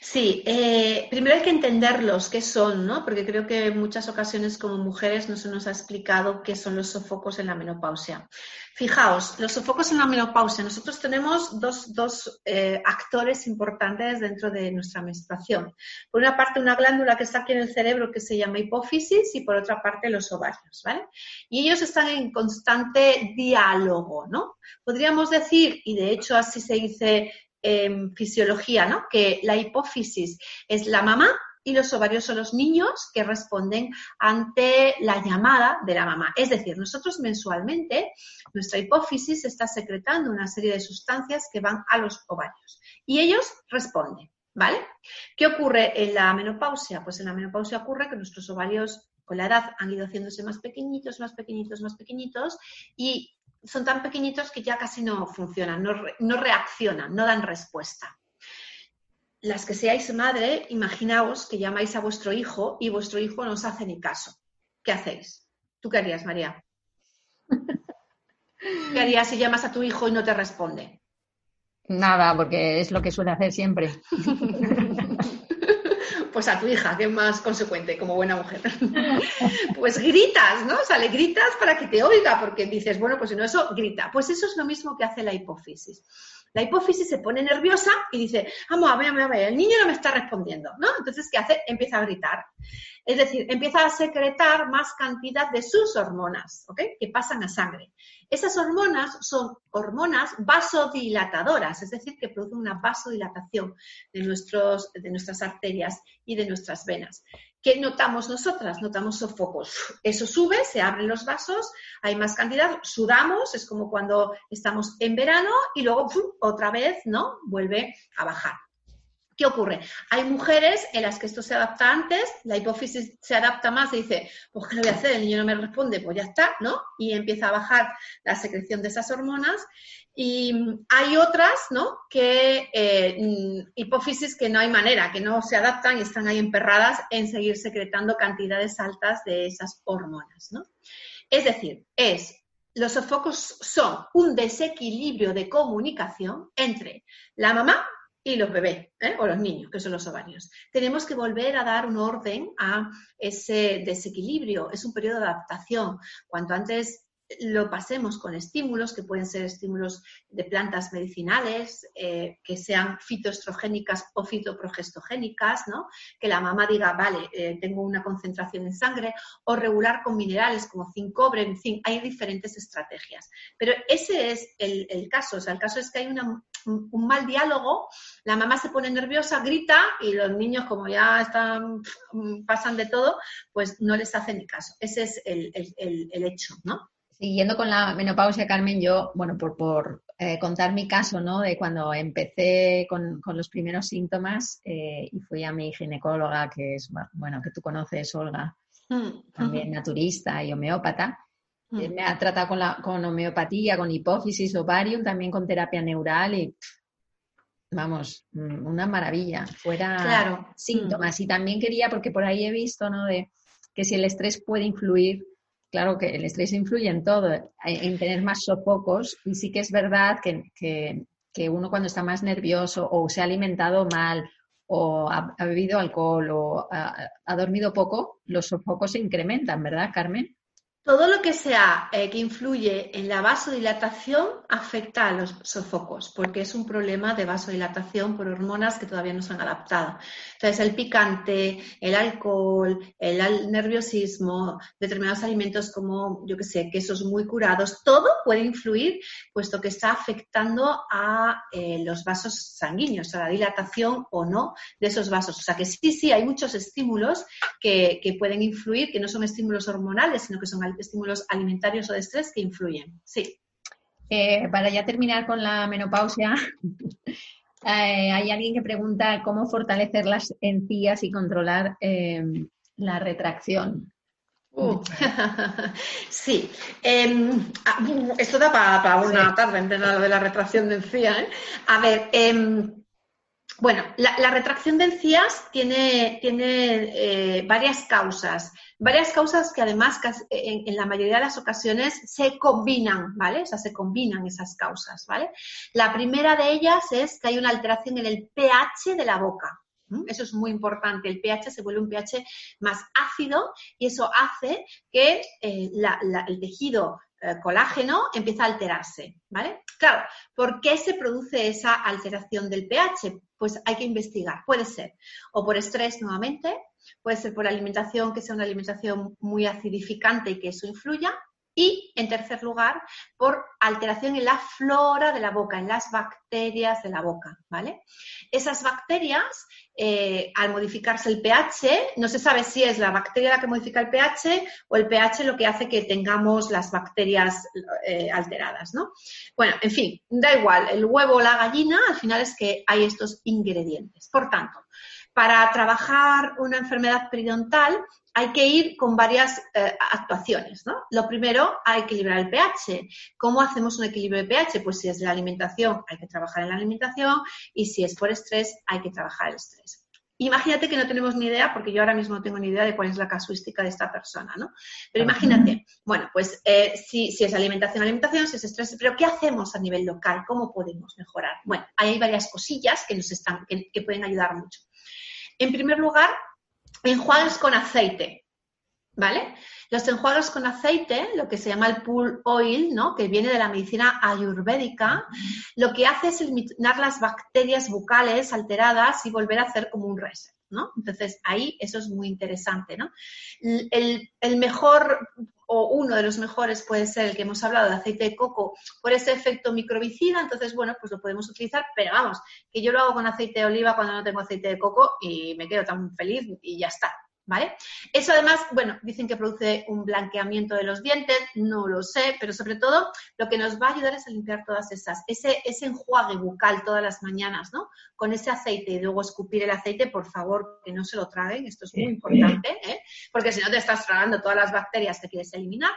Speaker 2: Sí, eh, primero hay que entenderlos, qué son, ¿no? Porque creo que en muchas ocasiones como mujeres no se nos ha explicado qué son los sofocos en la menopausia. Fijaos, los sofocos en la menopausia. Nosotros tenemos dos, eh, actores importantes dentro de nuestra menstruación. Por una parte, una glándula que está aquí en el cerebro que se llama hipófisis y por otra parte los ovarios, ¿vale? Y ellos están en constante diálogo, ¿no? Podríamos decir, y de hecho así se dice en fisiología, ¿no? Que la hipófisis es la mamá y los ovarios son los niños que responden ante la llamada de la mamá. Es decir, nosotros mensualmente, nuestra hipófisis está secretando una serie de sustancias que van a los ovarios y ellos responden, ¿vale? ¿Qué ocurre en la menopausia? Pues en la menopausia ocurre que nuestros ovarios con la edad han ido haciéndose más pequeñitos, más pequeñitos, más pequeñitos y son tan pequeñitos que ya casi no funcionan, no, no reaccionan, no dan respuesta. Las que seáis madre, imaginaos que llamáis a vuestro hijo y vuestro hijo no os hace ni caso. ¿Qué hacéis? ¿Tú qué harías, María? <laughs> ¿Qué harías si llamas a tu hijo y no te responde?
Speaker 1: Nada, porque es lo que suele hacer siempre. <laughs>
Speaker 2: pues a tu hija, que es más consecuente, como buena mujer. <laughs> pues gritas, ¿no? O gritas para que te oiga, porque dices, bueno, pues si no eso, grita. Pues eso es lo mismo que hace la hipófisis. La hipófisis se pone nerviosa y dice, vamos a ver, a ver, el niño no me está respondiendo, ¿no? Entonces, ¿qué hace? Empieza a gritar. Es decir, empieza a secretar más cantidad de sus hormonas, ¿ok? Que pasan a sangre. Esas hormonas son hormonas vasodilatadoras, es decir, que producen una vasodilatación de, nuestros, de nuestras arterias y de nuestras venas. ¿Qué notamos nosotras? Notamos sofocos. Eso sube, se abren los vasos, hay más cantidad, sudamos, es como cuando estamos en verano y luego otra vez, ¿no? Vuelve a bajar. ¿Qué ocurre? Hay mujeres en las que esto se adapta antes, la hipófisis se adapta más y dice, pues ¿qué le voy a hacer? El niño no me responde, pues ya está, ¿no? Y empieza a bajar la secreción de esas hormonas. Y hay otras, ¿no? Que eh, mm, hipófisis que no hay manera, que no se adaptan y están ahí emperradas en seguir secretando cantidades altas de esas hormonas, ¿no? Es decir, es los sofocos son un desequilibrio de comunicación entre la mamá y los bebés ¿eh? o los niños, que son los ovarios. Tenemos que volver a dar un orden a ese desequilibrio. Es un periodo de adaptación. Cuanto antes lo pasemos con estímulos, que pueden ser estímulos de plantas medicinales, eh, que sean fitoestrogénicas o fitoprogestogénicas, ¿no? que la mamá diga, vale, eh, tengo una concentración en sangre, o regular con minerales como zinc, cobre, en fin, hay diferentes estrategias. Pero ese es el, caso, o sea, el caso es que hay un mal diálogo, la mamá se pone nerviosa, grita y los niños como ya están, pasan de todo, pues no les hacen ni caso. Ese es el hecho, ¿no?
Speaker 1: Siguiendo con la menopausia, Carmen, yo, bueno, por, por eh, contar mi caso, ¿no? De cuando empecé con, los primeros síntomas eh, y fui a mi ginecóloga, que es, bueno, que tú conoces, Olga, mm, también naturista y homeópata. Mm. me ha tratado con, la, con homeopatía, con hipófisis, ovarium, también con terapia neural y, vamos, mm, una maravilla. Fuera síntomas. Y también quería, porque por ahí he visto, ¿no? De que si el estrés puede influir claro que el estrés influye en todo, en tener más sofocos y sí que es verdad que, uno cuando está más nervioso o se ha alimentado mal o ha, bebido alcohol o ha, dormido poco, los sofocos se incrementan, ¿verdad, Carmen?
Speaker 2: Todo lo que sea eh, que influye en la vasodilatación afecta a los sofocos, porque es un problema de vasodilatación por hormonas que todavía no se han adaptado. Entonces, el picante, el alcohol, el nerviosismo, determinados alimentos como, yo que sé, quesos muy curados, todo puede influir, puesto que está afectando a eh, los vasos sanguíneos, a la dilatación o no de esos vasos. O sea que sí, sí, hay muchos estímulos que, que pueden influir, que no son estímulos hormonales, sino que son estímulos alimentarios o de estrés que influyen. Sí.
Speaker 1: Eh, para ya terminar con la menopausia, <laughs> eh, hay alguien que pregunta cómo fortalecer las encías y controlar eh, la retracción.
Speaker 2: Uh. <laughs> sí, em, ah, esto da para, una tarde entender lo de la retracción de encías. A ver, em, bueno, la, retracción de encías tiene, tiene varias causas. Varias causas que además en, la mayoría de las ocasiones se combinan, ¿vale? O sea, se combinan esas causas, ¿vale? La primera de ellas es que hay una alteración en el pH de la boca. Eso es muy importante. El pH se vuelve un pH más ácido y eso hace que eh, el tejido eh, colágeno empieza a alterarse, ¿vale? Claro, ¿por qué se produce esa alteración del pH? Pues hay que investigar. Puede ser o por estrés nuevamente, puede ser por alimentación, que sea una alimentación muy acidificante y que eso influya, y, en tercer lugar, por alteración en la flora de la boca, en las bacterias de la boca, ¿vale? Esas bacterias, eh, al modificarse el pH, no se sabe si es la bacteria la que modifica el pH o el pH lo que hace que tengamos las bacterias eh, alteradas, ¿no? Bueno, en fin, da igual, el huevo o la gallina, al final es que hay estos ingredientes. Por tanto, para trabajar una enfermedad periodontal hay que ir con varias eh, actuaciones, ¿no? Lo primero, que equilibrar el pH. ¿Cómo hacemos un equilibrio de pH? Pues si es de la alimentación, hay que trabajar en la alimentación y si es por estrés, hay que trabajar el estrés. Imagínate que no tenemos ni idea, porque yo ahora mismo no tengo ni idea de cuál es la casuística de esta persona, ¿no? Pero imagínate, bueno, pues eh, si, es alimentación, alimentación, si es estrés, pero ¿qué hacemos a nivel local? ¿Cómo podemos mejorar? Bueno, hay varias cosillas que nos están, que pueden ayudar mucho. En primer lugar, enjuagues con aceite, ¿vale? Los enjuagues con aceite, lo que se llama el pool oil, ¿no? que viene de la medicina ayurvédica, lo que hace es eliminar las bacterias bucales alteradas y volver a hacer como un reset. ¿No? Entonces, ahí eso es muy interesante. ¿no? El, el, mejor o uno de los mejores puede ser el que hemos hablado de aceite de coco por ese efecto microbicida, entonces, bueno, pues lo podemos utilizar, pero vamos, que yo lo hago con aceite de oliva cuando no tengo aceite de coco y me quedo tan feliz y ya está, ¿vale? Eso además, bueno, dicen que produce un blanqueamiento de los dientes, no lo sé, pero sobre todo lo que nos va a ayudar es a limpiar todas esas, ese, ese enjuague bucal todas las mañanas, ¿no? Con ese aceite y luego escupir el aceite, por favor, que no se lo traguen, esto es muy importante, ¿eh? Porque si no te estás tragando todas las bacterias que quieres eliminar,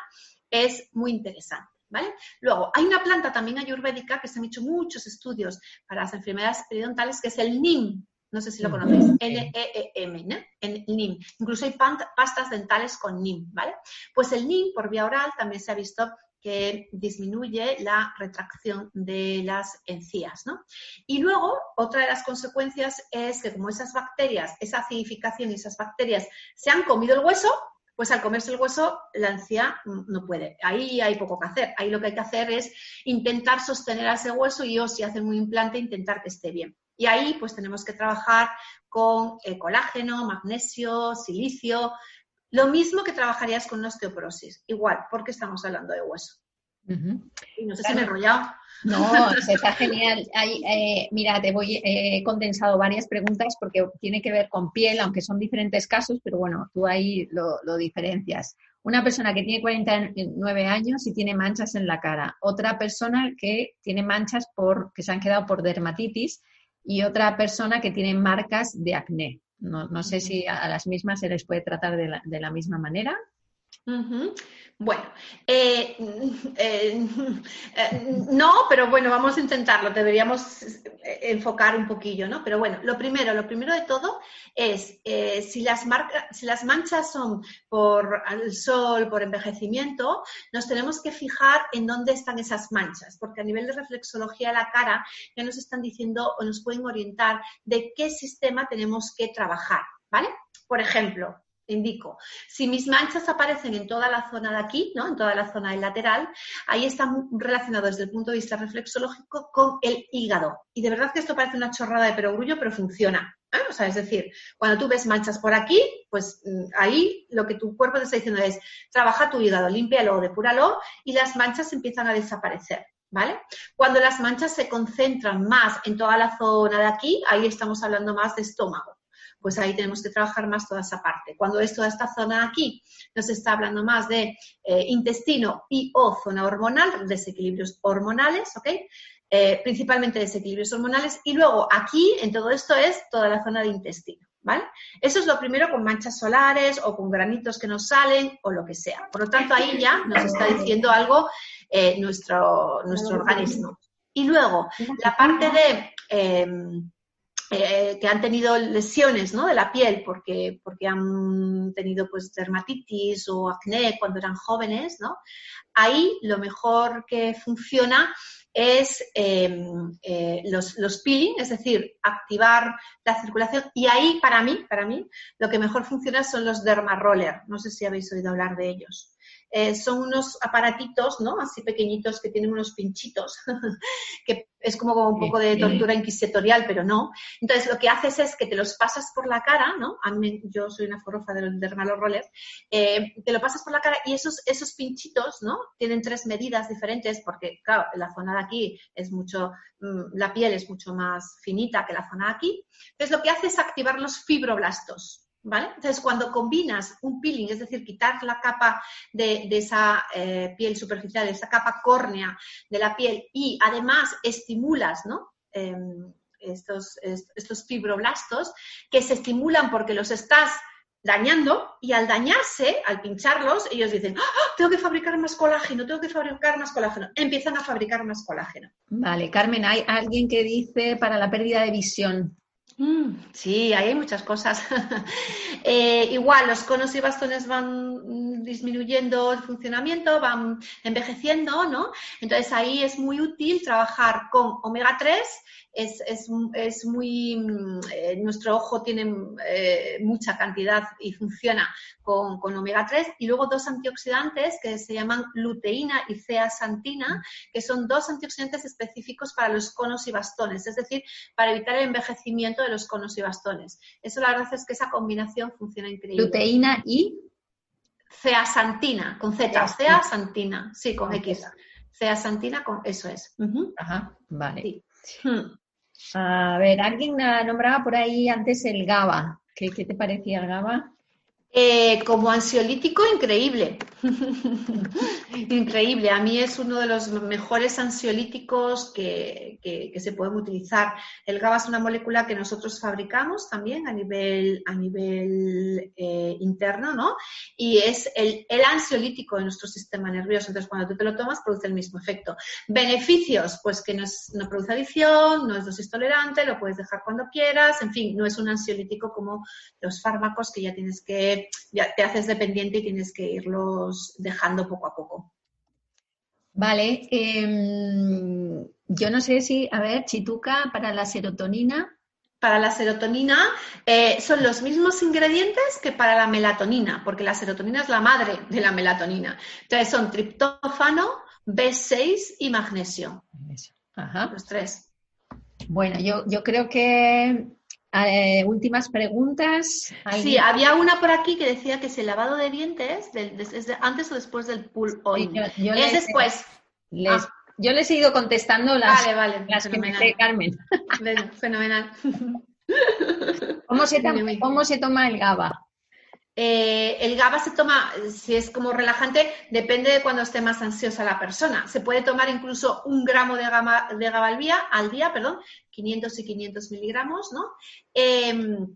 Speaker 2: es muy interesante. ¿Vale? Luego, hay una planta también ayurvédica que se han hecho muchos estudios para las enfermedades periodontales, que es el NIM, no sé si lo conocéis, N-E-E-M, ¿no? En NIM. Incluso hay pastas dentales con NIM, ¿vale? Pues el NIM por vía oral también se ha visto que disminuye la retracción de las encías, ¿no? Y luego, otra de las consecuencias es que como esas bacterias, esa acidificación y esas bacterias se han comido el hueso, pues al comerse el hueso, la encía no puede. Ahí hay poco que hacer. Ahí lo que hay que hacer es intentar sostener a ese hueso y o si hacen un implante, intentar que esté bien. Y ahí pues tenemos que trabajar con eh, colágeno, magnesio, silicio, lo mismo que trabajarías con una osteoporosis, igual, porque estamos hablando de hueso. Y no sé si me he enrollado.
Speaker 1: No, <laughs> está genial. Eh, mira, te voy, eh, he condensado varias preguntas porque tiene que ver con piel, aunque son diferentes casos, pero bueno, tú ahí lo, lo, diferencias. Una persona que tiene 49 años y tiene manchas en la cara. Otra persona que tiene manchas por, que se han quedado por dermatitis y otra persona que tiene marcas de acné. No, sé si a, las mismas se les puede tratar de la, de la misma manera.
Speaker 2: Bueno, eh, <laughs> eh, <laughs> eh, no, pero bueno, vamos a intentarlo, deberíamos enfocar un poquillo, ¿no? Pero bueno, lo primero, lo primero de todo es si, las si las manchas son por el sol, por envejecimiento, nos tenemos que fijar en dónde están esas manchas, porque a nivel de reflexología de la cara ya nos están diciendo o nos pueden orientar de qué sistema tenemos que trabajar, ¿vale? Por ejemplo, indico, si mis manchas aparecen en toda la zona de aquí, ¿no? en toda la zona del lateral, ahí están relacionados desde el punto de vista reflexológico con el hígado. Y de verdad que esto parece una chorrada de perogrullo, pero funciona. ¿eh? O sea, es decir, cuando tú ves manchas por aquí, pues mm, ahí lo que tu cuerpo te está diciendo es, trabaja tu hígado, límpialo, depuralo y las manchas empiezan a desaparecer. ¿Vale? Cuando las manchas se concentran más en toda la zona de aquí, ahí estamos hablando más de estómago pues ahí tenemos que trabajar más toda esa parte. Cuando es toda esta zona aquí, nos está hablando más de eh, intestino y o zona hormonal, desequilibrios hormonales, ¿ok? Eh, principalmente desequilibrios hormonales. Y luego aquí, en todo esto, es toda la zona de intestino. ¿Vale? Eso es lo primero con manchas solares o con granitos que nos salen o lo que sea. Por lo tanto, ahí ya nos está diciendo algo eh, nuestro, nuestro organismo. Y luego, la parte de em, eh, que han tenido lesiones ¿no? de la piel porque, porque han tenido pues dermatitis o acné cuando eran jóvenes, ¿no? ahí lo mejor que funciona es em, eh, los, los, peeling, es decir, activar la circulación. Y ahí, para mí, para mí, lo que mejor funciona son los derma roller. No sé si habéis oído hablar de ellos. Eh, son unos aparatitos, ¿no? Así pequeñitos que tienen unos pinchitos, <laughs> que es como un poco de tortura inquisitorial, pero no. Entonces, lo que haces es que te los pasas por la cara, ¿no? A mí, yo soy una forrofa de los roller, eh, te lo pasas por la cara y esos, esos pinchitos, ¿no? Tienen tres medidas diferentes porque, claro, la zona de aquí es mucho, mm, la piel es mucho más finita que la zona de aquí. Entonces, lo que hace es activar los fibroblastos. Entonces, cuando combinas un peeling, es decir, quitar la capa de, esa eh, piel superficial, de esa capa córnea de la piel y además estimulas, ¿no? Em, estos, estos fibroblastos que se estimulan porque los estás dañando y al dañarse, al pincharlos, ellos dicen, ¡Ah, ¡Ah! tengo que fabricar más colágeno, tengo que fabricar más colágeno. Empiezan a fabricar más colágeno.
Speaker 1: Vale, Carmen, hay alguien que dice para la pérdida de visión.
Speaker 2: Mm, sí, hay muchas cosas. <laughs> Eh, igual, los conos y bastones van disminuyendo el funcionamiento, van envejeciendo, ¿no? Entonces ahí es muy útil trabajar con omega 3 es, es, es muy, eh, nuestro ojo tiene eh, mucha cantidad y funciona con, con, omega 3 y luego dos antioxidantes que se llaman luteína y zeaxantina, que son dos antioxidantes específicos para los conos y bastones, es decir, para evitar el envejecimiento de los conos y bastones. Eso la verdad es que esa combinación funciona increíble.
Speaker 1: Luteína y
Speaker 2: zeaxantina, con Z, zeaxantina, sí, con X. Zeaxantina, con eso es.
Speaker 1: Ajá, vale. Hmm. A ver, alguien nombraba por ahí antes el GABA. ¿Qué, qué te parecía el GABA?
Speaker 2: Eh, como ansiolítico, increíble. <laughs> increíble. A mí es uno de los mejores ansiolíticos que, se pueden utilizar. El GABA es una molécula que nosotros fabricamos también a nivel, a nivel eh, interno, ¿no? Y es el, ansiolítico de nuestro sistema nervioso. Entonces, cuando tú te lo tomas, produce el mismo efecto. Beneficios, pues que no, no produce adicción, no es dosis tolerante, lo puedes dejar cuando quieras. En fin, no es un ansiolítico como los fármacos que ya tienes que ya te haces dependiente y tienes que irlos dejando poco a poco.
Speaker 1: Vale, em, yo no sé si, a ver, Chituca, para la serotonina.
Speaker 2: Para la serotonina eh, son los mismos ingredientes que para la melatonina, porque la serotonina es la madre de la melatonina. Entonces son triptófano, B6 y magnesio. Ajá. Los tres.
Speaker 1: Bueno, yo, yo creo que eh, últimas preguntas.
Speaker 2: Sí, había una por aquí que decía que si el lavado de dientes, antes o después del pull on. es después.
Speaker 1: Les, ah. Yo les he ido contestando las, las que me Carmen.
Speaker 2: fenomenal.
Speaker 1: ¿Cómo se, ¿Cómo se toma el GABA?
Speaker 2: Eh, el GABA se toma, si es como relajante, depende de cuando esté más ansiosa la persona. Se puede tomar incluso un gramo de GABA, de al, día, perdón, 500 y 500 miligramos, ¿no? Em,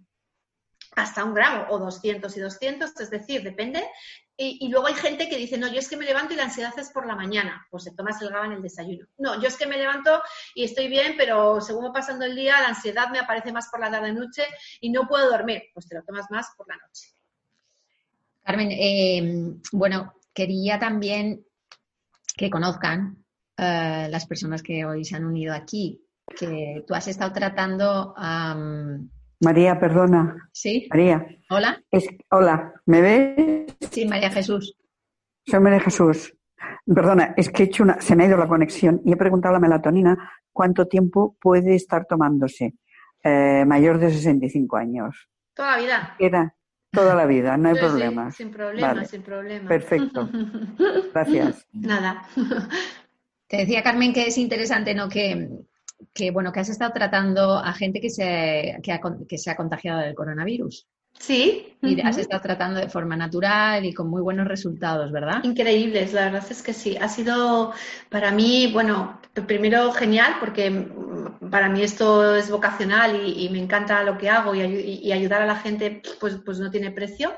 Speaker 2: hasta un gramo o 200 y 200, es decir, depende. Y, luego hay gente que dice, no, yo es que me levanto y la ansiedad es por la mañana, pues se tomas el GABA en el desayuno. No, yo es que me levanto y estoy bien, pero según va pasando el día, la ansiedad me aparece más por la tarde-noche y no puedo dormir, pues te lo tomas más por la noche.
Speaker 1: Carmen, eh, bueno, quería también que conozcan eh, las personas que hoy se han unido aquí, que tú has estado tratando a...
Speaker 3: María, perdona.
Speaker 1: Sí.
Speaker 3: María.
Speaker 1: Hola.
Speaker 3: hola, ¿me ves?
Speaker 1: Sí, María Jesús.
Speaker 3: Soy María Jesús. Perdona, es que he hecho una, se me ha ido la conexión y he preguntado a la melatonina cuánto tiempo puede estar tomándose eh, mayor de 65 años.
Speaker 2: Toda la vida.
Speaker 3: Queda, Toda la vida, no hay problema.
Speaker 2: sin problema, sin problema.
Speaker 3: Perfecto. <laughs> Gracias.
Speaker 2: Nada. <laughs>
Speaker 1: Te decía Carmen que es interesante, ¿no? Que, que bueno, que has estado tratando a gente que se, que, ha, que se ha contagiado del coronavirus.
Speaker 2: Sí.
Speaker 1: Y has estado tratando de forma natural y con muy buenos resultados, ¿verdad?
Speaker 2: Increíbles, la verdad es que sí. Ha sido para mí, bueno, primero genial porque mm, para mí esto es vocacional y, me encanta lo que hago y, ayudar a la gente pues, pues no tiene precio.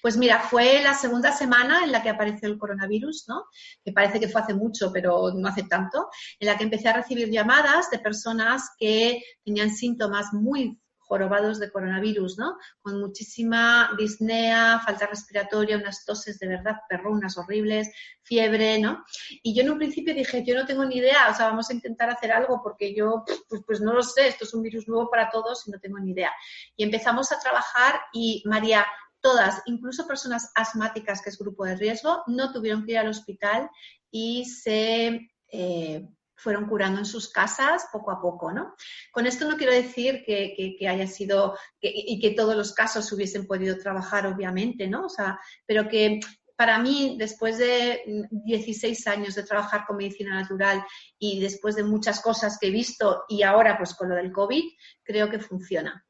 Speaker 2: Pues mira, fue la segunda semana en la que apareció el coronavirus, ¿no? Que parece que fue hace mucho, pero no hace tanto, en la que empecé a recibir llamadas de personas que tenían síntomas muy jorobados de coronavirus, ¿no? Con muchísima disnea, falta respiratoria, unas toses de verdad perrunas horribles, fiebre, ¿no? Y yo en un principio dije, yo no tengo ni idea, o sea, vamos a intentar hacer algo porque yo, pues, pues no lo sé, esto es un virus nuevo para todos y no tengo ni idea. Y empezamos a trabajar y María, todas, incluso personas asmáticas, que es grupo de riesgo, no tuvieron que ir al hospital y se... Eh, fueron curando en sus casas poco a poco, ¿no? Con esto no quiero decir que, haya sido y que todos los casos hubiesen podido trabajar, obviamente, ¿no? O sea, pero que para mí, después de 16 años de trabajar con medicina natural y después de muchas cosas que he visto y ahora pues con lo del COVID, creo que funciona.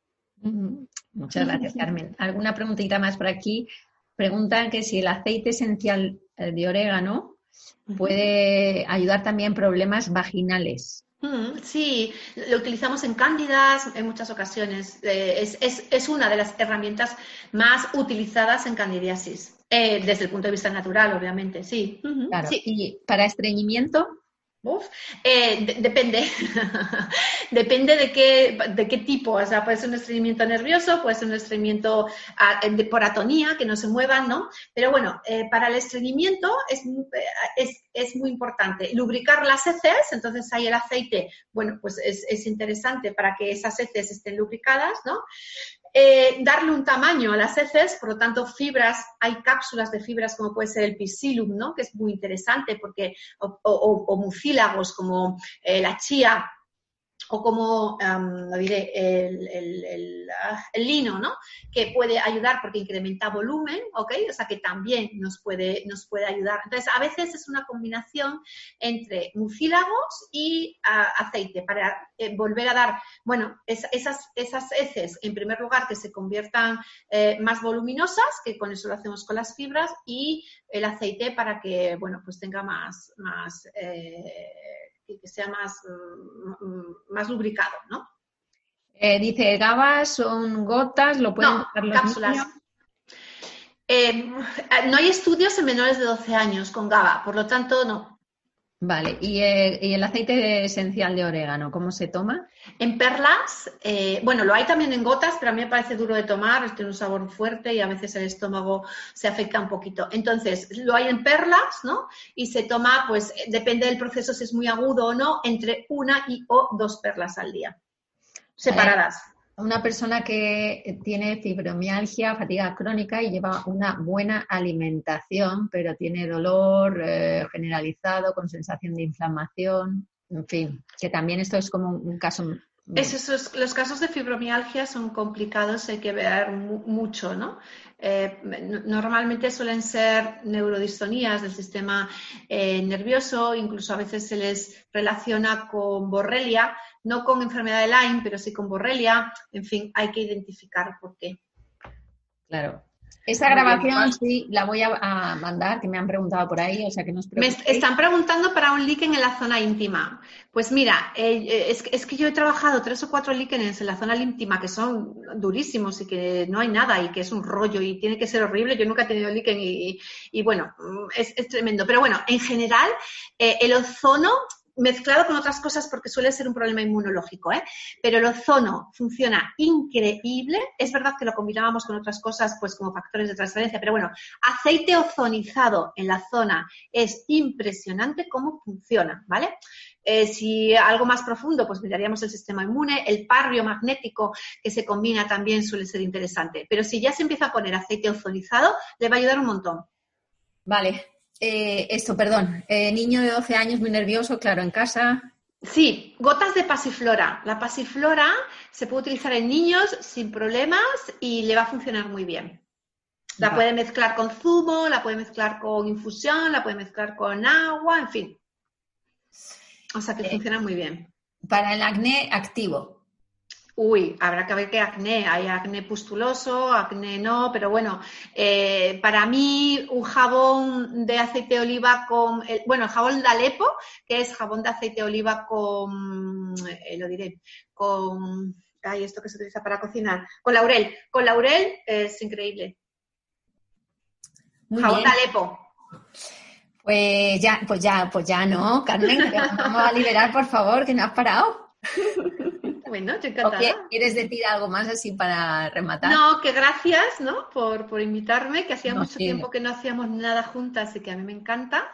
Speaker 1: Muchas gracias, Carmen. ¿Alguna preguntita más por aquí? Preguntan que si el aceite esencial de orégano puede ayudar también problemas vaginales.
Speaker 2: Mm, sí, lo utilizamos en cándidas en muchas ocasiones. Eh, es, una de las herramientas más utilizadas en candidiasis, eh, desde el punto de vista natural, obviamente, sí.
Speaker 1: Claro. ¿Y para estreñimiento?
Speaker 2: Uf, eh, depende, <laughs> depende de qué, de qué tipo, o sea, puede ser un estreñimiento nervioso, puede ser un estreñimiento ah, por atonía, que no se muevan, ¿no? Pero bueno, eh, para el estreñimiento es, es, es, muy importante lubricar las heces, entonces ahí el aceite, bueno, pues es, es interesante para que esas heces estén lubricadas, ¿no? Eh, darle un tamaño a las heces, por lo tanto, fibras, hay cápsulas de fibras como puede ser el psyllium, ¿no? que es muy interesante porque, o, mucílagos como eh, la chía, o como, lo diré, ah, el, lino, ¿no? Que puede ayudar porque incrementa volumen, ¿ok? O sea que también nos puede, ayudar. Entonces, a veces es una combinación entre mucílagos y ah, aceite para eh, volver a dar, bueno, esas, heces, en primer lugar, que se conviertan eh, más voluminosas, que con eso lo hacemos con las fibras, y el aceite para que, bueno, pues tenga más, más eh, que sea más, mm, mm, más lubricado, ¿no?
Speaker 1: Eh, dice, gabas son gotas, lo pueden
Speaker 2: no, cápsulas. Eh, no hay estudios en menores de 12 años con GABA, por lo tanto, no.
Speaker 1: Vale, eh, ¿Y, el aceite esencial de orégano, cómo se toma?
Speaker 2: En perlas, eh, bueno, lo hay también en gotas, pero a mí me parece duro de tomar, tiene un sabor fuerte y a veces el estómago se afecta un poquito. Entonces, lo hay en perlas, ¿no? Y se toma, pues, depende del proceso si es muy agudo o no, entre una y o dos perlas al día, separadas
Speaker 1: una persona que tiene fibromialgia, fatiga crónica y lleva una buena alimentación, pero tiene dolor eh, generalizado con sensación de inflamación, en fin, que también esto es como un caso.
Speaker 2: Esos, los casos de fibromialgia son complicados, hay que ver mucho, ¿no? Eh, normalmente suelen ser neurodistonías del sistema eh, nervioso, incluso a veces se les relaciona con borrelia, no con enfermedad de Lyme, pero sí con borrelia. En fin, hay que identificar por qué.
Speaker 1: Claro. Esa grabación sí la voy a, mandar, que me han preguntado por ahí, o sea que nos
Speaker 2: Me están preguntando para un líquen en la zona íntima. Pues mira, eh, eh, es, que yo he trabajado tres o cuatro líquenes en la zona íntima que son durísimos y que no hay nada y que es un rollo y tiene que ser horrible. Yo nunca he tenido líquen y, bueno, es, tremendo. Pero bueno, en general, eh, el ozono mezclado con otras cosas porque suele ser un problema inmunológico, ¿eh? pero el ozono funciona increíble. Es verdad que lo combinábamos con otras cosas, pues como factores de transferencia, pero bueno, aceite ozonizado en la zona es impresionante cómo funciona, ¿vale? Eh, si algo más profundo, pues miraríamos el sistema inmune, el parrio magnético que se combina también suele ser interesante. Pero si ya se empieza a poner aceite ozonizado, le va a ayudar un montón.
Speaker 1: Vale, eh, esto, perdón, eh, niño de 12 años muy nervioso, claro, en casa.
Speaker 2: Sí, gotas de pasiflora. La pasiflora se puede utilizar en niños sin problemas y le va a funcionar muy bien. La puede mezclar con zumo, la puede mezclar con infusión, la puede mezclar con agua, en fin. O sea que eh, funciona muy bien.
Speaker 1: Para el acné activo.
Speaker 2: Uy, habrá que ver qué acné. Hay acné pustuloso, acné no, pero bueno, eh, para mí un jabón de aceite de oliva con, el, bueno, el jabón de Alepo, que es jabón de aceite de oliva con, eh, lo diré, con, ay, esto que se utiliza para cocinar, con laurel. Con laurel es increíble. jabón de Alepo.
Speaker 1: Pues ya, pues ya, pues ya no, Carmen, vamos a liberar, por favor, que no has parado. <laughs>
Speaker 2: Bueno, yo encantada.
Speaker 1: ¿Quieres decir algo más así para rematar?
Speaker 2: No, que gracias, ¿no? Por, por invitarme, que hacía mucho tiempo que no hacíamos nada juntas y que a mí me encanta.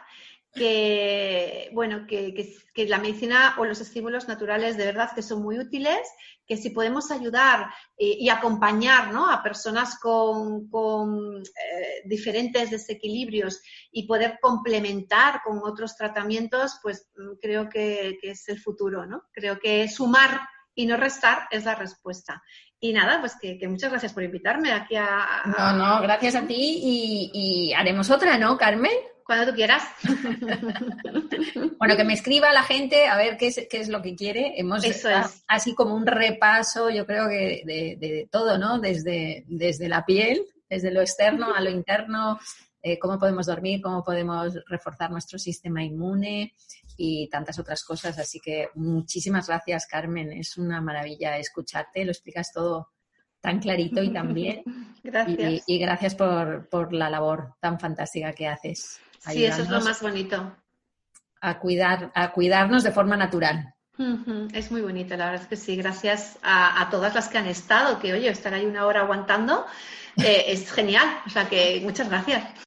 Speaker 2: Que, bueno, que, que, la medicina o los estímulos naturales de verdad que son muy útiles, que si podemos ayudar eh, y acompañar ¿no? a personas con, con eh, diferentes desequilibrios y poder complementar con otros tratamientos, pues mm, creo que, que es el futuro, ¿no? Creo que sumar y no restar es la respuesta. Y nada, pues que, muchas gracias por invitarme aquí a,
Speaker 1: No, no, gracias a ti y, haremos otra, ¿no, Carmen?
Speaker 2: Cuando tú quieras. <laughs>
Speaker 1: bueno, que me escriba la gente a ver qué es, qué es lo que quiere. Hemos
Speaker 2: Eso es.
Speaker 1: así como un repaso, yo creo que de, de, todo, ¿no? Desde, desde la piel, desde lo externo a lo interno, eh, cómo podemos dormir, cómo podemos reforzar nuestro sistema inmune y tantas otras cosas. Así que muchísimas gracias, Carmen. Es una maravilla escucharte, lo explicas todo tan clarito y tan bien. <laughs>
Speaker 2: gracias.
Speaker 1: Y, gracias por, la labor tan fantástica que haces.
Speaker 2: Sí, eso es lo más bonito.
Speaker 1: A, cuidar, a cuidarnos de forma natural.
Speaker 2: Es muy bonito, la verdad es que sí. Gracias a, todas las que han estado, que oye, estar ahí una hora aguantando eh, es genial. O sea que muchas gracias.